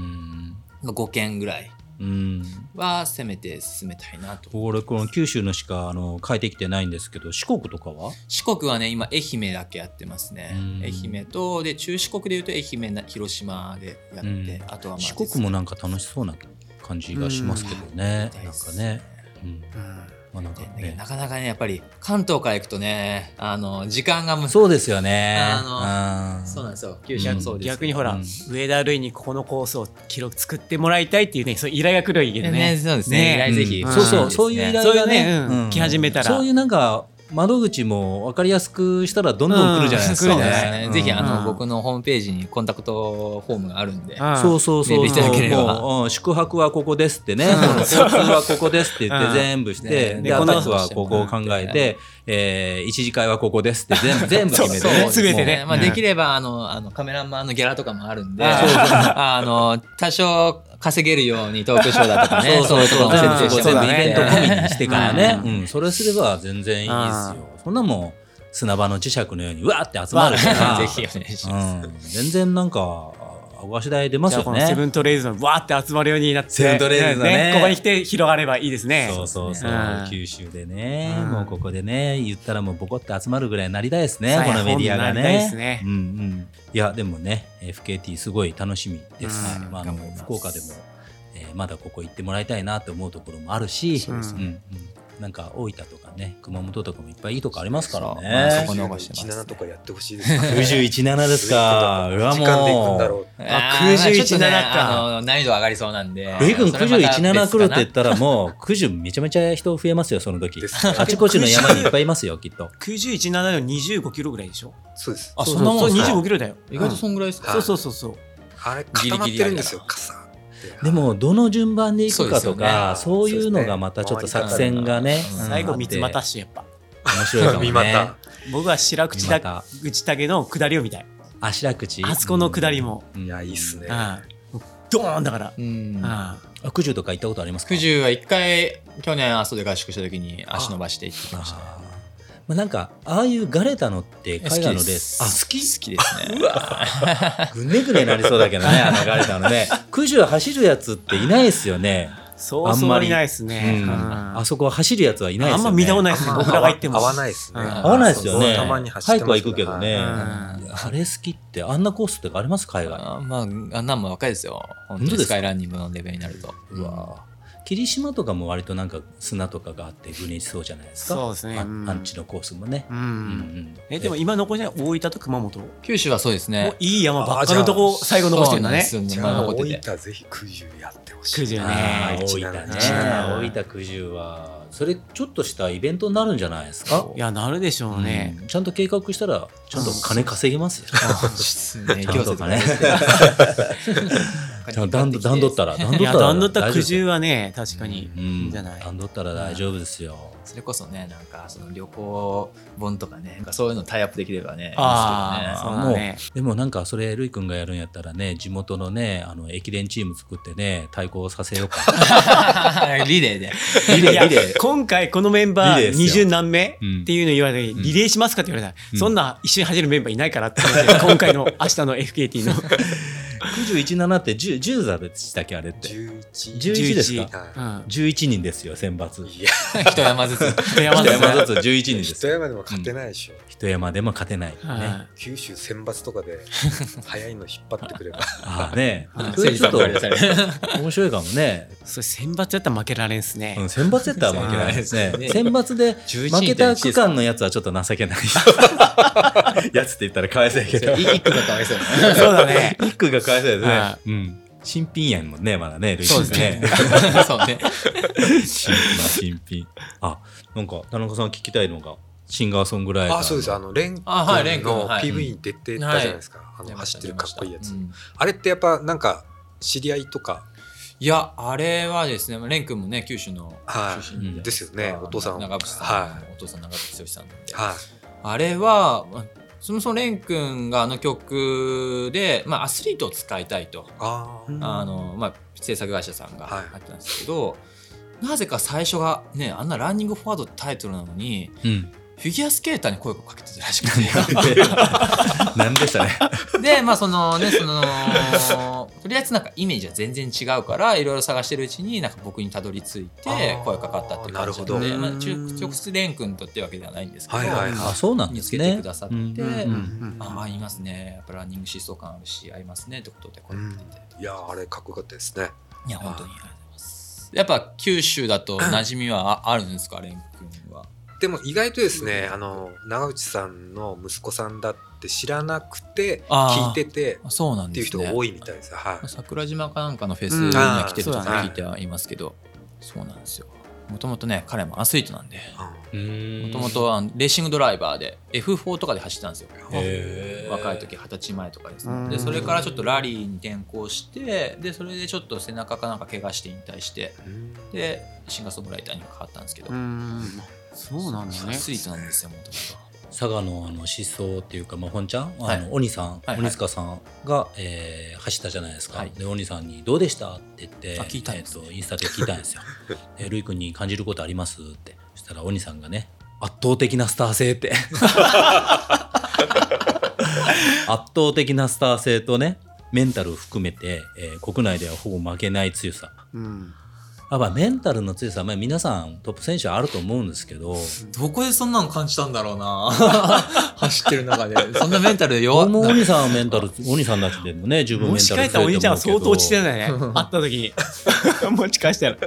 あ、5件ぐらいはせめて進めたいなと。
俺この九州のしかあの変えてきてないんですけど四国とかは？
四国はね今愛媛だけやってますね。愛媛とで中四国でいうと愛媛広島でやって、あとは
四国もなんか楽しそうな感じがしますけどね、なんかね。うん
まあなんかね、なかなかねやっぱり関東から行くとねあの時間が
そうですよね。
あのそうなんですよ。九州
そうです逆にほら、うん、上田類にここのコースを記録作ってもらいたいっていうねそう依頼が来るいいけどね。
ねそうですね。依頼ぜひ、
そうそうそういう依頼が
ね、うん、来始めたら。
そういうなんか窓口も分かりやすくしたらどんどん来るじゃないですか。
ね、ぜひあの、僕のホームページにコンタクトフォームがあるんで、
そうそうそう。そう宿泊はここですってね、交 通はここですって言って全部して、でアタックはここを考えて、えー、一次会はここですって全部 全部決めてね。
すべてね。
まあできればあのあのカメラマンのギャラとかもあるんで、あ の多少稼げるようにトークショーだとかね、そういうところも設定して、
全部イベント込みにしてからね、うん、それすれば全然いいですよ。そんなもん砂場の磁石のようにうわって集まるから、
ぜひお願いしま
す。全然なんか、お足代出ますよね。
セブントレイズのわーって集まるようになって、セブントレイズのね、ここに来て広がればいいですね。
そうそうそう。九州でね、もうここでね、言ったらもうボコって集まるぐらいになりたいですね、このメディアがね。うんうん。いや、でもね、FKT すごい楽しみです。まあ、あの福岡でも、えー、まだここ行ってもらいたいなと思うところもあるし、そうですね。なんか大分とかね熊本とかもいっぱいいいとこありますからね。
そこ逃してます、ね。とかやってほしいですね。
九十一七ですか。うわもう。
あ九十一七か。難易度上がりそうなんで。
ルイ君九十一七来るって言ったらもう九十めちゃめちゃ人増えますよその時。あちこちの山にいっぱいいますよきっと。
九十一七の二十五キロぐらいでしょ。
そうです。
あそんなもん二十五キロだよ。
意外とそんぐらいですか。
そうそうそうそう。
あれ固まってるんですよ。傘。
でもどの順番でいくかとかそう,、いうのがまたちょっと作戦がね
最後三つ股しやっぱ。
面白いかもね。
僕は白口だ口竹の下りを見たい。
あ白口？
あそこの下りも。
いやいいっすね。
ドーンだから。
あ九十とか行ったことありますか？
九十は一回去年阿蘇で合宿した時に足伸ばして行ってきました
まあ、なんかああいうガレタのって海外のレース。
あ好き？好きですね。
うわ。ぐねぐねなりそうだけどねあのガレタのね。九十走るやつっていないですよね
そうそういないですね、
うん、あそこは走るやつはいないですよ
ねあんま見たことないですね僕らが行っても
合わないですね
合わないですよねたまに走っては行くけどねあれ好きってあんなコースってあります海外
まああんなんも若いですよ本当にスカイランニングのレベルになると
うわ霧島とかも割となんか砂とかがあってグリーンしそうじゃないですか？
そうですね、
アンチのコースもね、うん。
うんえでも今残りない大分と熊本？
九州はそうですね。
いい山ばっかのとこ最後残してるんだね。
そうなんですよね。大分ぜひ九十やってほしい九十ね。
大分ね。大分九十はそれちょっとしたイベントになるんじゃないですか？
いやなるでしょうね、
うん、ちゃんと計画したらちゃんと金稼げますよ、
ね、行政と かね
段取段取ったら
段取ったら段取った苦渋はね確かにいいんじゃない、
段取ったら大丈夫ですよ。
それこそねなんかその旅行本とかねなんかそういうのタイアップできればね
ああ、ね、でもなんかそれるい君がやるんやったらね地元のねあの駅伝チーム作ってね対抗させようか。
リレーで。
リレーリレー。今回このメンバー二十何名っていうの言われて、リレーしますかって言われたら、そんな一緒に走るメンバーいないからって今回の明日の FKT の
917って10 10座でしたっけあれって。11 11ですか、うん、11人ですよ選抜。
いや。一山ずつ。
一山ずつ。11人です。
一山でも勝てないでしょ、うん、
一山でも勝てない、ね、
九州選抜とかで早いの引っ張ってくれば。
ああね。それちょっと面白いかもね。
それ選抜やったら負けられんすね、
うん、選抜やったら負けられんですね。選抜で負けた区間のやつはちょっと情けない やつって言ったらかわいそうやけど
一区がかわいそう
そうだね
一区がかわいそうですねうん新品やんもんね、まだね、
そうですね。そうね。
新品、新品。あ、なんか、田中さん聞きたいのが、シンガーソングライター。
あ、そうです。あの、レン君の PV に出てたじゃないですか。あの、走ってるかっこいいやつ。あれってやっぱ、なんか、知り合いとか？
いや、あれはですね、レン君もね、九州の
出身ですよね。お父さん。
長渕さん。お父さん長渕剛さんなんで。はい。あれは、そもそも蓮くんがあの曲で、まあ、アスリートを使いたいと。あの、まあ、制作会社さんが入ってたんですけど、はい、なぜか最初がねあんな「ランニングフォワード」ってタイトルなのに、うん、フィギュアスケーターに声をかけてたらしくて。
何でしたね
でまあそのねそのとりあえずなんかイメージは全然違うからいろいろ探してるうちになんか僕にたどり着いて声かかったっていう感じなのでまあ、直接蓮君とってわけではないんですけど、はいはい、あ
そうなんです
ね見つけてくださって、うんああいますね。やっぱランニング疾走感あるし合いますねってことで声かけていただいて、
いやあれかっこよかったですね。
いや本当にやっぱ九州だと馴染みはあるんですか、蓮君？は。
でも意外とですねあの長内さんの息子さんだって知らなくて聞いててそうなんっていう人が多いみたいです、はい、
桜島かなんかのフェスに来てると聞いてはいますけど、そうなんですよ。もともとね彼もアスリートなんで。もともとレーシングドライバーで F4 とかで走ってたんですよ。若い時二十歳前とかですね。でそれからちょっとラリーに転向してでそれでちょっと背中かなんか怪我して引退してでシンガーソングライターに変わったんですけど
そうなんですね。
アスリートなんですよもともと。
佐賀のあの思想っていうか、まあ、本ちゃん、はい、あの鬼さん、はい、鬼塚さんが、えー、走ったじゃないですか、はい、で鬼さんに「どうでした?」って言って
聞いた
えーと、インスタで聞いたんですよ「えー、るい君に感じることあります?」って。そしたら鬼さんがね「圧倒的なスター性」って。圧倒的なスター性とねメンタルを含めて、えー、国内ではほぼ負けない強さ、うんやっぱメンタルの強さ、まあ、皆さんトップ選手はあると思うんですけど。
どこでそんなの感じたんだろうな。走ってる中で。そんなメンタル弱
もう鬼さんはメンタル鬼さんたちでもね十分メンタル強い
と思うけど。持ち帰ったお兄ちゃんは相当落ちてないね。会った時に。持ち返したら。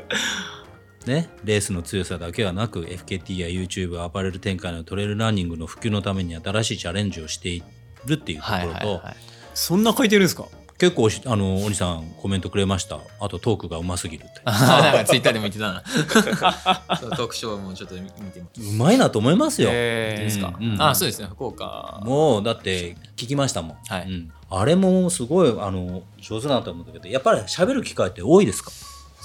ね、レースの強さだけはなく FKT や YouTube アパレル展開のトレイルランニングの普及のために新しいチャレンジをしているっていうところと、はいはいはい、
そんな書いてるんですか？
結構あの鬼さんコメントくれました。あとトークがうますぎるって。
なんかツイッターでも言ってたな。トークショーもちょっと見て
うまいなと思いますよ、
えー、ですか、うん、あそうですね。福岡。
もうだって聞きましたもん、はい。うん、あれもすごいあの上手だなと思ったけどやっぱり喋る機会って多いですか？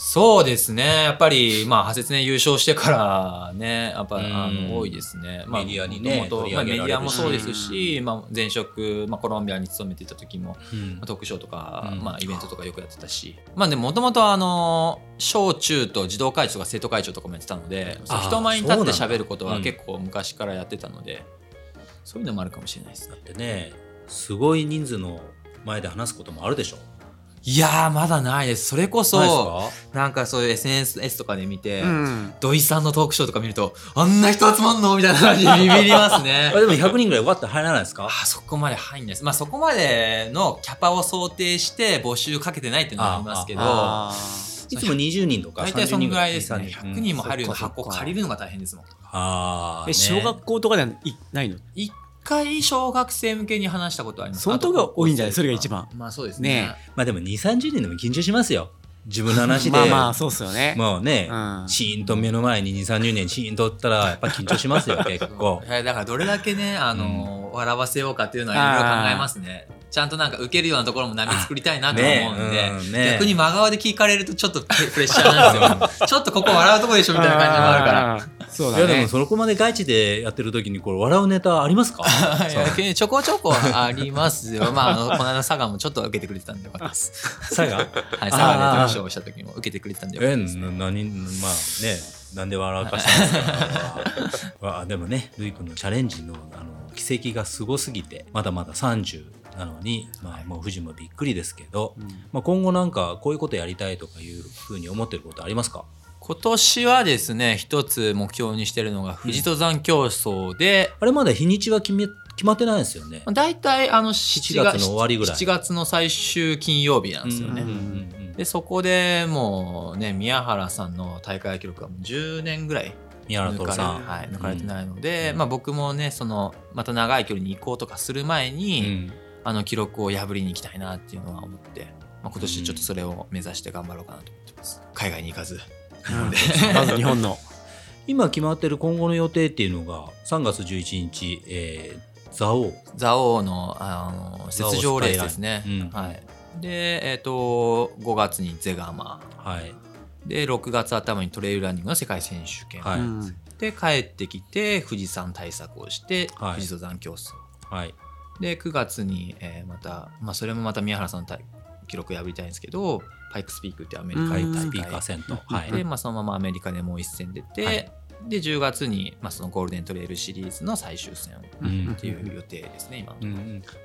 そうですね。やっぱり、まあ、派切ね優勝してからね、やっぱ、あの、多いですね。まあ、
メディアにね。
もまあ、メディアもそうですし、まあ、前職、まあ、コロンビアに勤めていた時も、うん、まあ、トークショーとか、まあ、イベントとかよくやってたし。まあ、でも、もともと、あの、小中と児童会長とか生徒会長とかもやってたので、人前に立って喋ることは結構昔からやってたので、そういうのもあるかもしれないです。
だってね、すごい人数の前で話すこともあるでしょ。
いやまだないです。それこそ、なんかそういう SNS とかで見て、うん、土井さんのトークショーとか見ると、あんな人集まんの？みたいな感じで ビビりますね。
でも100人ぐらいわって入らないですか？
あそこまで入んないです。まあそこまでのキャパを想定して募集かけてないっていうのはありますけど、
いつも20人とか
大体そのぐらいですね。100人も入るような箱借りるのが大変ですもん。
ああ、ね、小学校とかではないの？
回小学生向けに話したことあります。
相当が多いんじゃない？それが一番。
まあそうですね。ね
まあでも2 3 0人でも緊張しますよ。自分の話で。
まあまあそうっすよね。
もうね、うん、シーンと目の前に2 3 0年シーンとったらやっぱ緊張しますよ結構。
だからどれだけねあの、うん、笑わせようかっていうのはいろいろ考えますねちゃんとなんか受けるようなところも波作りたいなと思うんで、ねうんね、逆に真顔で聞かれるとちょっとプレッシャーなんですよ。ちょっとここ笑うとこでしょみたいな感じもあるから。
そうだ、ね、いやでもそこまで外地でやってる時にこれ笑うネタありますか？
ちょこちょこありますよ。まああのこの間佐賀もちょっと受けてくれてたんでよかったです
佐賀？はい
佐賀で特賞した時も受けてくれてたんでよかったです、
ね、え何まあねなんで笑かしたんですかあでもねるい君のチャレンジのあの奇跡がすごすぎてまだまだ30なのに、まあ、もう富士もびっくりですけど、うん、まあ、今後なんかこういうことやりたいとかいうふうに思ってることありますか？
今年はですね一つ目標にしてるのが富士登山競争で、
うん、あれまだ日にちは決め決まってないですよね。
大体あの7月の終わりぐらい。7月の最終金曜日なんですよね、でそこでもうね宮原さんの大会記録はもう10年ぐらい
宮原徹さん、
はい、抜かれてないので、うん、まあ、僕もねそのまた長い距離に行こうとかする前に、うん、あの記録を破りに行きたいなっていうのは思って、まあ、今年ちょっとそれを目指して頑張ろうかなと思ってます、海外に行かず。
まず日本の。
今決まってる今後の予定っていうのが3月11日、えー、蔵王
蔵王のあの雪上レースですね、うん、はい、で、えーと、5月にゼガマ、はい、で6月頭にトレイルランニングの世界選手権、はい、で帰ってきて富士山対策をして、はい、富士登山競争、はい、で9月に、えー、また、まあ、それもまた宮原さんの記録破りたいんですけどパイクスピークってアメリカ大会。
スピーカー戦と、
はい、で、まあ、そのままアメリカでもう一戦出て、はい、で10月に、まあ、そのゴールデントレイルシリーズの最終戦っていう予定ですね、今。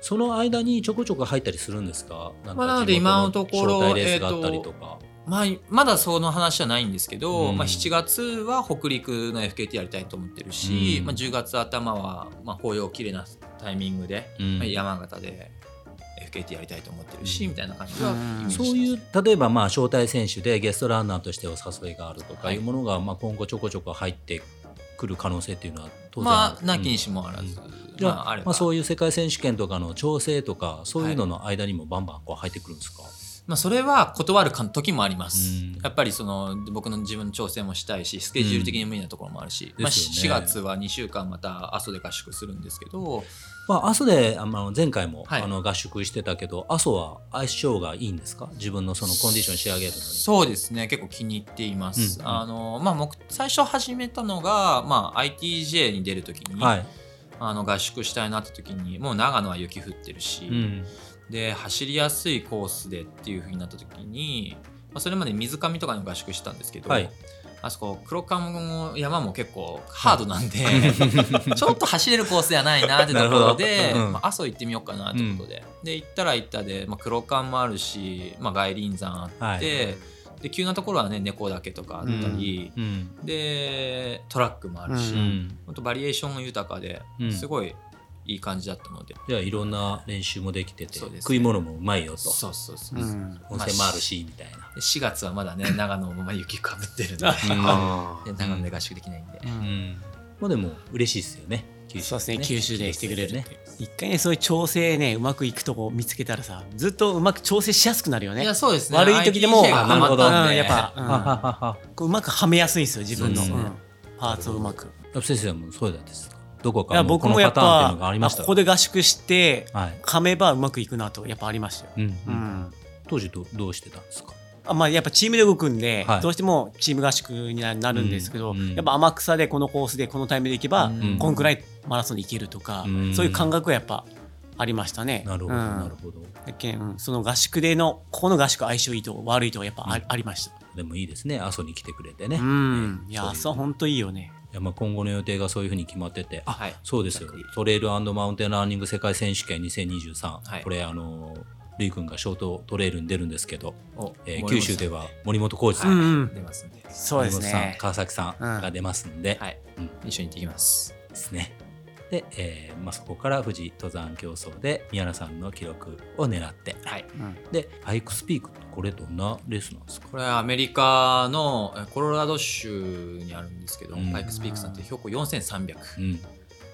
その間にちょこちょこ入ったりするんですか？
まあ、なので今のところレーとまあ、まだその話はないんですけど、うん、まあ、7月は北陸の FKT やりたいと思ってるし、うん、まあ、10月頭は、まあ、紅葉きれいなタイミングで、うん、まあ、山形で FKT やりたいと思ってるし、みたいな感じは
そういう例えばまあ招待選手でゲストランナーとしてお誘いがあるとかいうものが、まあ、今後ちょこちょこ入ってくる可能性っていうのは当然
まあなきにしもあらず、
じゃあ,、まあ、そういう世界選手権とかの調整とかそういうのの間にもバンバンこう入ってくるんですか、はい
まあ、それは断る時もあります、うん、やっぱりその僕の自分の調整もしたいしスケジュール的に無理なところもあるし、うん、まあ、4月は2週間また阿蘇で合宿するんですけど、
まあ、阿蘇であの前回も、あの合宿してたけど阿蘇は相性がいいんですか？自分のそのコンディション仕上げるのに。
そうですね。結構気に入っています、うん、あのまあ、最初始めたのが、まあ、ITJ に出る時に、はい、あの合宿したいなって時にもう長野は雪降ってるし、で走りやすいコースでっていうふうになった時に、まあ、それまで水上とかに合宿したんですけど、はい、あそこ黒川の山も結構ハードなんで、はい、ちょっと走れるコースではないなってところで、うん、まあ、阿蘇行ってみようかなってことで、うん、で行ったら行ったで、まあ、黒川もあるし、まあ、外輪山あって。はい。で急なところはね猫岳とかあったり、うん、でトラックもあるし、うん、本当バリエーションが豊かですごいいい感じだったので。
じゃあいろんな練習もできてて、ね、食い物もうまいよと。
そうそうそう、う。ん、
温泉もあるし、みたいな。
4月はまだね 長野も雪かぶってるんで。長野で合宿できないんで、うん、
まあでも嬉しいですよね
九州。そうですね九州でしてくれるね。一回ねそういう調整ねうまくいくとこ見つけたらさずっとうまく調整しやすくなるよね。
いやそうですね。
悪い時でも
なるほど、
やっぱ、うん、うまくはめやすいんですよ自分の、パーツをうまく。
先生もそうだですどこかの僕もやっぱ
ここで合宿して噛めばうまくいくなとやっぱありましたよ、うんうん、
当時どどうしてたんですか？
あまあ、やっぱチームで動くんで、はい、どうしてもチーム合宿になるんですけど、うん、やっぱ天草でこのコースでこのタイムでいけば、うん、こんくらいマラソンでいけるとか、うん、そういう感覚はやっぱありましたね。
なるほど、なるほど。
けんその合宿でのここの合宿相性いいと悪いとやっぱあ,、ありました。
でもいいですね。阿蘇に来てくれてね。
うん、いや阿蘇本当いいよね。
いやまあ今後の予定がそういうふうに決まってて、あ、はい、そうですよ。トレイルマウンテンラーニング世界選手権2023、はい、これあのルイ君がショートトレイルに出るんですけど、えー、九州では森本浩二さん、出ますんで、そうですね。川崎さんが出ますんで、
はい、うん、一緒に行ってきます。
ですね。で、えーまあ、そこから富士登山競争で宮原さんの記録を狙って、はい。うん、でハイクスピークこれどんなレースなんですか？
これはアメリカのコロラド州にあるんですけど、うん、ハイクスピークさんって標高4300、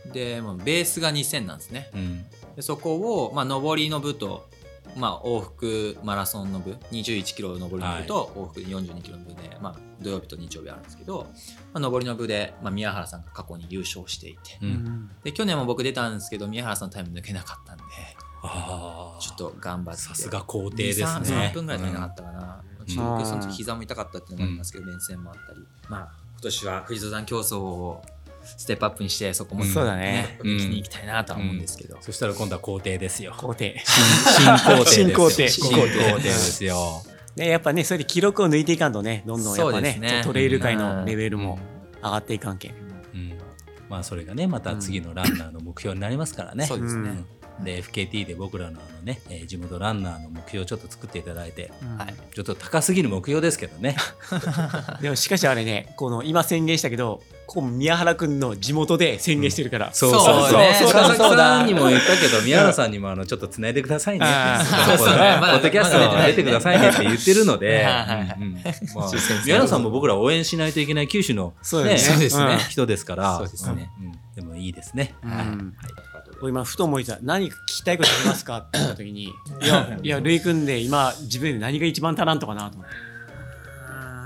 うん、で、まあ、ベースが2000なんですね、うん、でそこを、まあ、上りの部とまあ、往復マラソンの部21キロ上りの部と往復42キロの部で、まあ、土曜日と日曜日あるんですけど、まあ、上りの部で、まあ、宮原さんが過去に優勝していて、うん、で去年も僕出たんですけど宮原さんのタイム抜けなかったんでちょっと頑張って。
さすが皇帝ですね。
3分ぐらい足りなかったかな、うん、ちょっとその時膝も痛かったっていうのもありますけど、連戦もあったり。まあ今年は富士登山競争をステップアップにしてそこも、
そうだね。
気に行きたいなとは思うんですけど、
そしたら今度は皇帝ですよ。
皇帝。
新皇帝
新皇帝。
新皇帝ですよ。
ね、やっぱね、それで記録を抜いていかんとね、どんどんやっぱね、ね。トレイル界のレベルも上がっていかんけん。うん、
まあ、それがね、また次のランナーの目標になりますからね。
そうですね。
で FKT で僕らのあのね、えー、地元ランナーの目標をちょっと作っていただいて、うん、はい、ちょっと高すぎる目標ですけどね。
でもしかしあれねこの今宣言したけどここ宮原君の地元で宣言してるから、うん、
そうそうそう。そうそうそう。さんにも言ったけど宮原さんにもあのちょっとつないでくださいねそうそう。ねポッドキャストで出てくださいねって言ってるので。宮原さんも僕ら応援しないといけない九州の、ね、そうですね、人ですから。そうですね、でもいいですね、はい
今ふと思いた。何か聞きたいことありますか？って言った時に いやいやるいくんで今自分で何が一番足らんとかなと思って。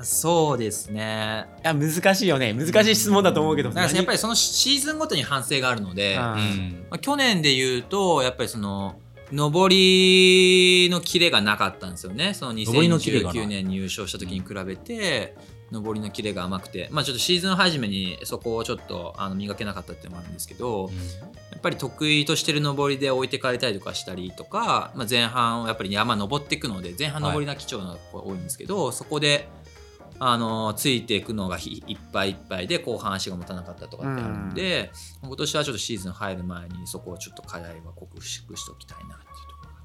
そうですね。
いや難しいよね。難しい質問だと思うけど、
やっぱりそのシーズンごとに反省があるので、うん。まあ、去年で言うとやっぱりその上りのキレがなかったんですよね。その2019年に優勝した時に比べて上りのキレが甘くて、まあ、ちょっとシーズン初めにそこをちょっとあの磨けなかったっていうのもあるんですけど、うん、やっぱり得意としてる上りで置いてかれたりとかしたりとか、まあ、前半やっぱり山登っていくので前半上りが貴重な子が多いんですけど、はい、そこであのついていくのがいっぱいいっぱいで後半足が持たなかったとかってあるんで、うん、今年はちょっとシーズン入る前にそこをちょっと課題は克服しておきたいなっていうところが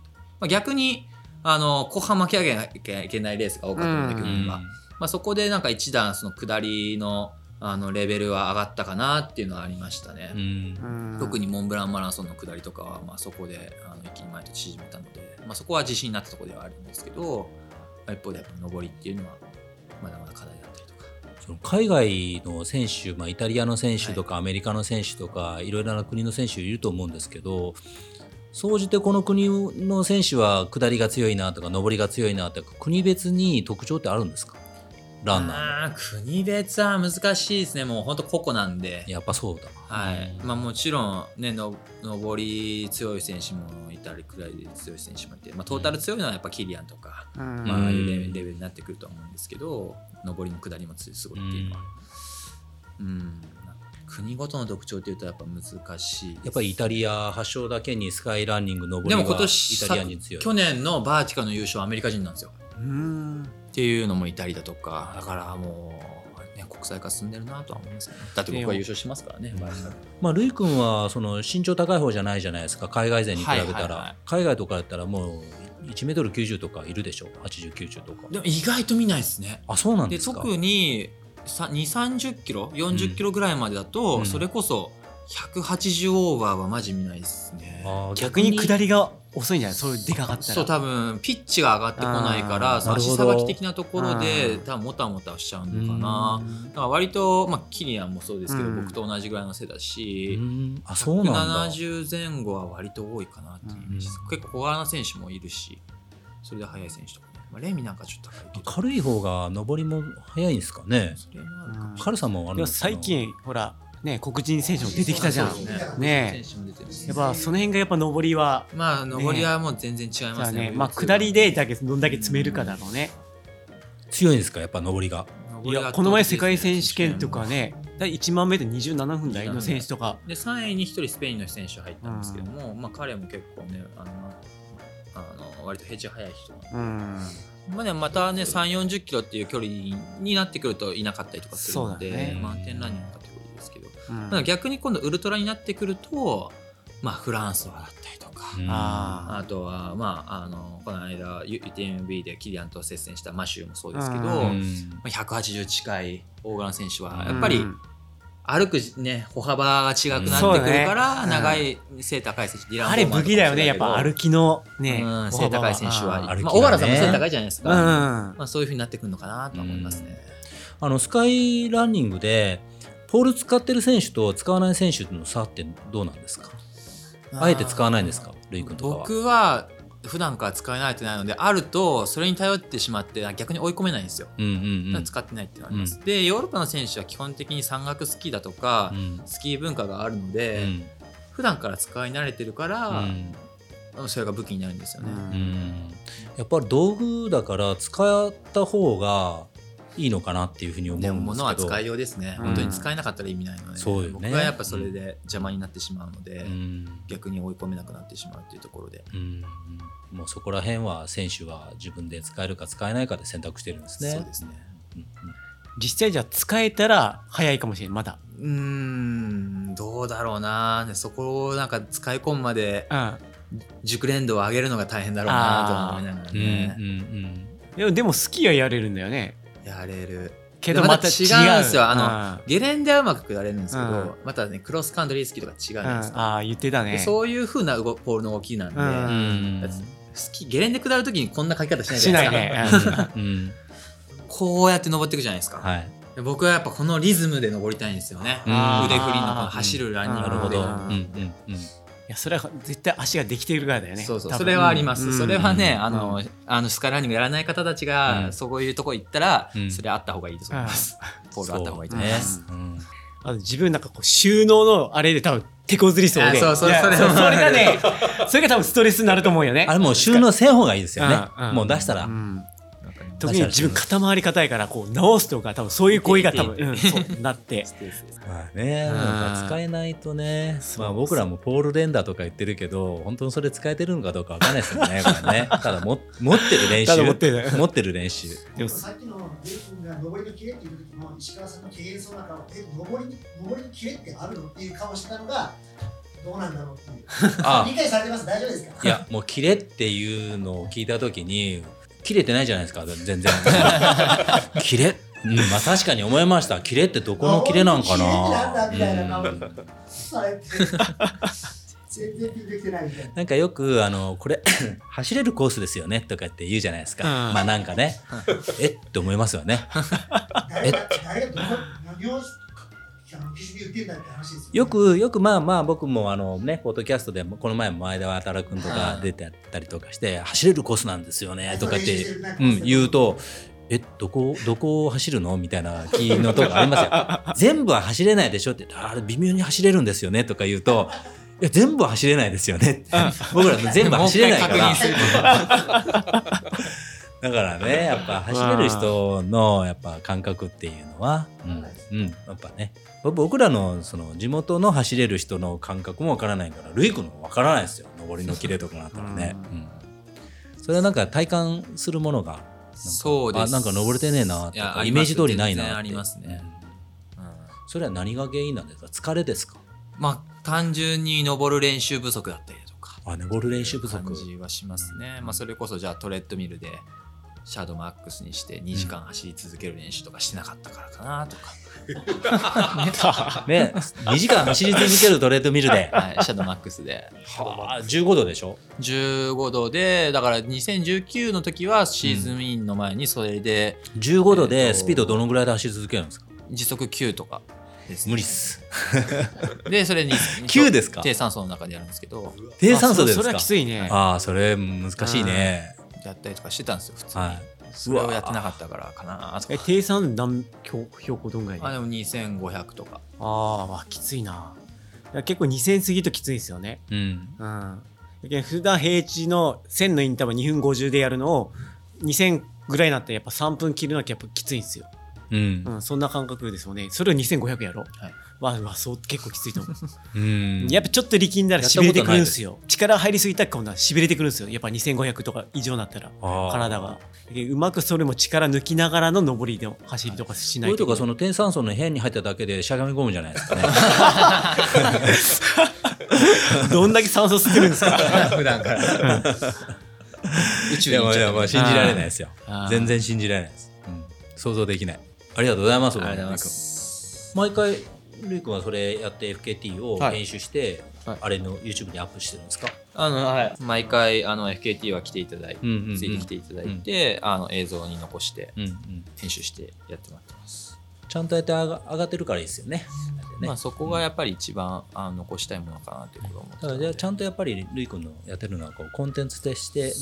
まあ、逆にあの後半負け上げなきゃいけないレースが多かったので、去年は、まあ、そこでなんか一段その下りのあのレベルは上がったかなっていうのはありましたね、うん、特にモンブランマラソンの下りとかは、まあ、そこであの一気に前と縮めたので、まあ、そこは自信になったところではあるんですけど、まあ、一方でやっぱ上りっていうのはまだまだ課題だったりとか。
その海外の選手、まあ、イタリアの選手とかアメリカの選手とか、いろいろな国の選手いると思うんですけど総じてこの国の選手は下りが強いなとか上りが強いなとか国別に特徴ってあるんですか？ランナ
ー国別は難しいですね。もう本当個々なんで。
やっぱそうだ。
はい。まあもちろんねの上り強い選手もいたりくらいで強い選手もいて、まあ、トータル強いのはやっぱキリアンとか、うん、まああいうレベルになってくると思うんですけど上りも下りもすごいっていうのは。うん。国ごとの特徴っていうとやっぱ難しい
やっぱりイタリア発祥だけにスカイランニング上りでも今年イタリア人強い。
去年のバーティカの優勝アメリカ人なんですよっていうのもいたりだとかだからもう、ね、国際化進んでるなとは思いますね。だって僕は優勝しますからね、
まあ、ルイ君はその身長高い方じゃないじゃないですか海外勢に比べたら、海外とかだったらもう1メートル90とかいるでしょ8090とか。
でも意外と見ないですね。
あそうなんです
か？特に2 3 0キロ40キロぐらいまでだと、うん、それこそ180オーバーはマジ見ないですね。
逆に下りが遅いんじゃない？そういうでかかったら。
そう多分ピッチが上がってこないから足さばき的なところで多分もたもたしちゃうのかな。だから割と、まあ、キリアンもそうですけど僕と同じぐらいの背だしあそうなん170前後は割と多いかなっていうイメージです。結構小柄な選手もいるしそれで速い選手とかまあ、レミなんかちょっと
軽い方が上りも早いんですかね。軽さもある
最近ほらね、黒人選手も出てきたじゃん。ね。やっぱその辺がやっぱ上りは。
まあ上りはもう全然違いますね。
まあ下りでだけどんだけ詰めるかだろうね。
強いんですか？やっぱ上りが。
いやこの前世界選手権とかね1万目で27分台の選手とか。
で3位に1人スペインの選手入ったんですけども、まあ、彼も結構ねあのあの割とヘッジ早い人なんで、まあね、またね3 4 0キロっていう距離になってくるといなかったりとかするので、ね、満点ランニングかうん、逆に今度ウルトラになってくると、まあ、フランスはだったりとか、うん、あとは、まあ、あのこの間 UTMB でキリアンと接戦したマシューもそうですけど、うん、180近い大柄選手はやっぱり、歩くね歩幅が違くなってくるから、ね、長い背高い選手、デ
ィランあれ武器だよねやっぱ歩きのね、
うん、背高い選手は、ね、まあ、小原さんも背高いじゃないですか、うん、まあ、そういうふうになってくるのかなと思いますね。
あのスカイランニングでポール使ってる選手と使わない選手の差ってどうなんですか？あえて使わないんですか？ルイ君とか
は。僕は普段から使えないとないのであるとそれに頼ってしまって逆に追い込めないんですよ、うんうんうん、使ってないっていうのがあります、うん、でヨーロッパの選手は基本的に山岳スキーだとか、うん、スキー文化があるので、うん、普段から使い慣れてるから、うん、それが武器になるんですよね、
やっぱり道具だから使った方がいいのかなっていうふうに思うんですけど。
物は使いようですね、うん、本当に使えなかったら意味ないので、そうよね、僕はやっぱそれで邪魔になってしまうので、うん、逆に追い込めなくなってしまうっていうところで、うん、
もうそこら辺は選手は自分で使えるか使えないかで選択してるんですね。
そうですね、うんうん。
実際じゃあ使えたら早いかもしれないまだ。
うんどうだろうな。そこをなんか使い込むまで熟練度を上げるのが大変だろうなと思いながらね、うん
うんうん、でも好きはやれるんだよね
やれる。
けどまた違
う。んですよ。あの、ゲレンデはうまくやれるんですけど、またねクロスカントリースキーとか違うじゃないですか、
ああ言ってたね。
そういうふうなポールの動きなんで、スキゲレンデ下る時にこんな書き方しないじゃないですか、ね。こうやって登っていくじゃないですか、はい、僕はやっぱこのリズムで登りたいんですよね。腕振りの走るランニングなるほど、うんうん
うんいやそれは絶対足ができているからだよね。
そうそう。それはあります、うん、それはね、うん、あの、うん、あのスカイランニングやらない方たちが、そういうとこ行ったら、それあった方がいいと思います、ポールあった方がいいと思います、
あの自分なんかこう収納のあれで多分手こずりそうで。
そうそうそれ
それがねそれが多分ストレスになると思うよね。
あれもう収納せん方がいいですよね、もう出したら、
特に自分肩回り硬いからこう直すとか多分そういう行為が多分、うん、そうなって。
まあね使えないとねまあ僕らもポール連打とか言ってるけど本当にそれ使えてるのかどうかわかんないですよねこれね。ただも持ってる練習。持ってる。持ってる練習。
でも さっきのレイ君が上りのキレっていう時も石川さんの軽減そうな顔え上り上りのキレってあるのっていう顔してたのがどうなんだろうっていう。あ。理解されてます？大丈夫ですか？
いや、もうキレっていうのを聞いたときに、切れてないじゃないですか、全然。キレうん、まあ確かに思いました。キレってどこのキレなんかな。なんかよくあのこれ 走れるコースですよね。とかって言うじゃないですか、まあなんかね。え？って思いますよね。え？よくよくまあまあ僕もあのねポッドキャストでこの前も前田渡君とか出てたりとかして走れるコースなんですよねとかって、うん、言うとえどこどこを走るの？みたいな気のとこありますよ。全部は走れないでしょってあれ微妙に走れるんですよねとか言うといや全部は走れないですよね僕ら全部走れないからだからねやっぱ走れる人のやっぱ感覚っていうのは、うん、うん、やっぱね。僕らのその地元の走れる人の感覚もわからないからルイ君のわからないですよ。上りのキレとかなったらね、うん、それはなんか体感するものが
そうです。
あなんか登れてねえなとかイメージ通りないな
ありますね、
うん、それは何が原因なんですか？疲れですか？
まあ単純に登る練習不足だったりとか。
あ登る練習不足。
感じはしますね、まあ、それこそじゃあトレッドミルでシャドウマックスにして2時間走り続ける練習とかしてなかったからかなとか。
ね、2時間走り続けるトレードミルで。
はい、シャドウマックスで。
はあ、15度でしょ
?15 度で、だから2019の時はシーズンインの前にそれで。
うん、15度でスピードどのぐらいで走り続けるんですか？
時速9とか。
無理っす。
で、それに、
9ですか？
低酸素の中でやるんですけど。
低酸素ですか？
それはきついね。
ああ、それ難しいね。
やったりとかしてたんですよ普通に、はい、それをやってなかったからかなとか。
え低山何標標高どんぐらい？
あでも2500とか。
ああきついな。結構2000過ぎときついですよね。うん、うん、普段平地の1000のインターバル2分50でやるのを2000ぐらいになってやっぱ3分切るのはやっぱきついんですよ。うん、うん、そんな感覚ですもんね。それを2500やろ、はい、わあそう結構きついと思う。うん。やっぱちょっと力んだらしびれてくるんですよ。力入りすぎたら今度はしびれてくるんですよ。やっぱ2500とか以上になったら体が。うまくそれも力抜きながらの上りで走りとかしないと
とかその低酸素の部屋に入っただけでしゃがみ込むじゃないですかね。
どんだけ酸素吸ってるんですか？
普段から。
宇宙にいま信じられないですよ。全然信じられないです、うん、想像できない。ありがとうございます毎回ルイ君はそれやって FKT を編集して、はい、あれの YouTube にアップしてるんですか？
あの、はい、毎回あの FKT は来ていただいて、うんうんうん、ついてきていただいて、うん、あの映像に残して、うんうん、編集してやってもらってます。
ちゃんとやって上が上がってるからいいですよね。
ね、まあ、そこがやっぱり一番、あの残したいものかなということを思ってだからじゃ
あちゃんとやっぱりるい君のやってるのはこうコンテンツとして、ね、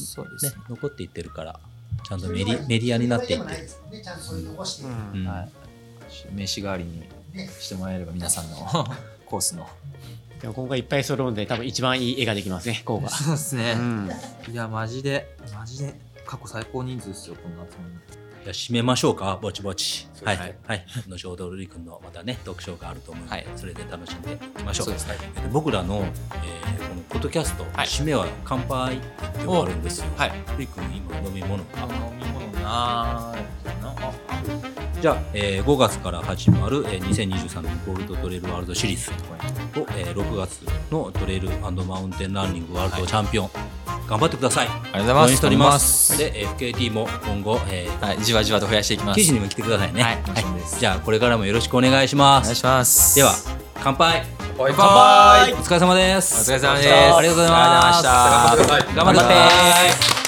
残っていってるからちゃんとメディメディアになっていって、ね、ちゃんとそういう残して、うん。
はい、名刺代わりにしてもらえれば皆さんの コースの。
でも今回いっぱい揃うんで多分一番いい絵ができますね、こうが。
そうですね。うん、いや、マジで、マジで過去最高人数ですよ、こんな集まり。
じゃ締めましょうか、ぼちぼち。はい。はい。はい、後ほど、るりくんのまたね、読書があると思うので、はい、それで楽しんでいきましょう。そうですね。僕らの、えー、このポッドキャスト、はい、締めは乾杯って言って終わるんですよ。はい。るりくん、今飲み物か？
飲み物な
じゃあ、えー、5月から始まる、えー、2023年ゴールドトレイルワールドシリーズと、えー、6月のトレイルマウンテンランニングワールドチャンピオン、はい、頑張ってください。あり
がとうございます。
しております。で FKT も今後、
えーはい、じわじわと増やしていきます。
記事にも来てくださいね。
はい、はい、
じゃあこれからもよろしくお願いします。
お願いします。
では乾杯。
乾杯。
お疲れ様です。
お疲れ様です。
ありがとうございます。頑張って。頑張って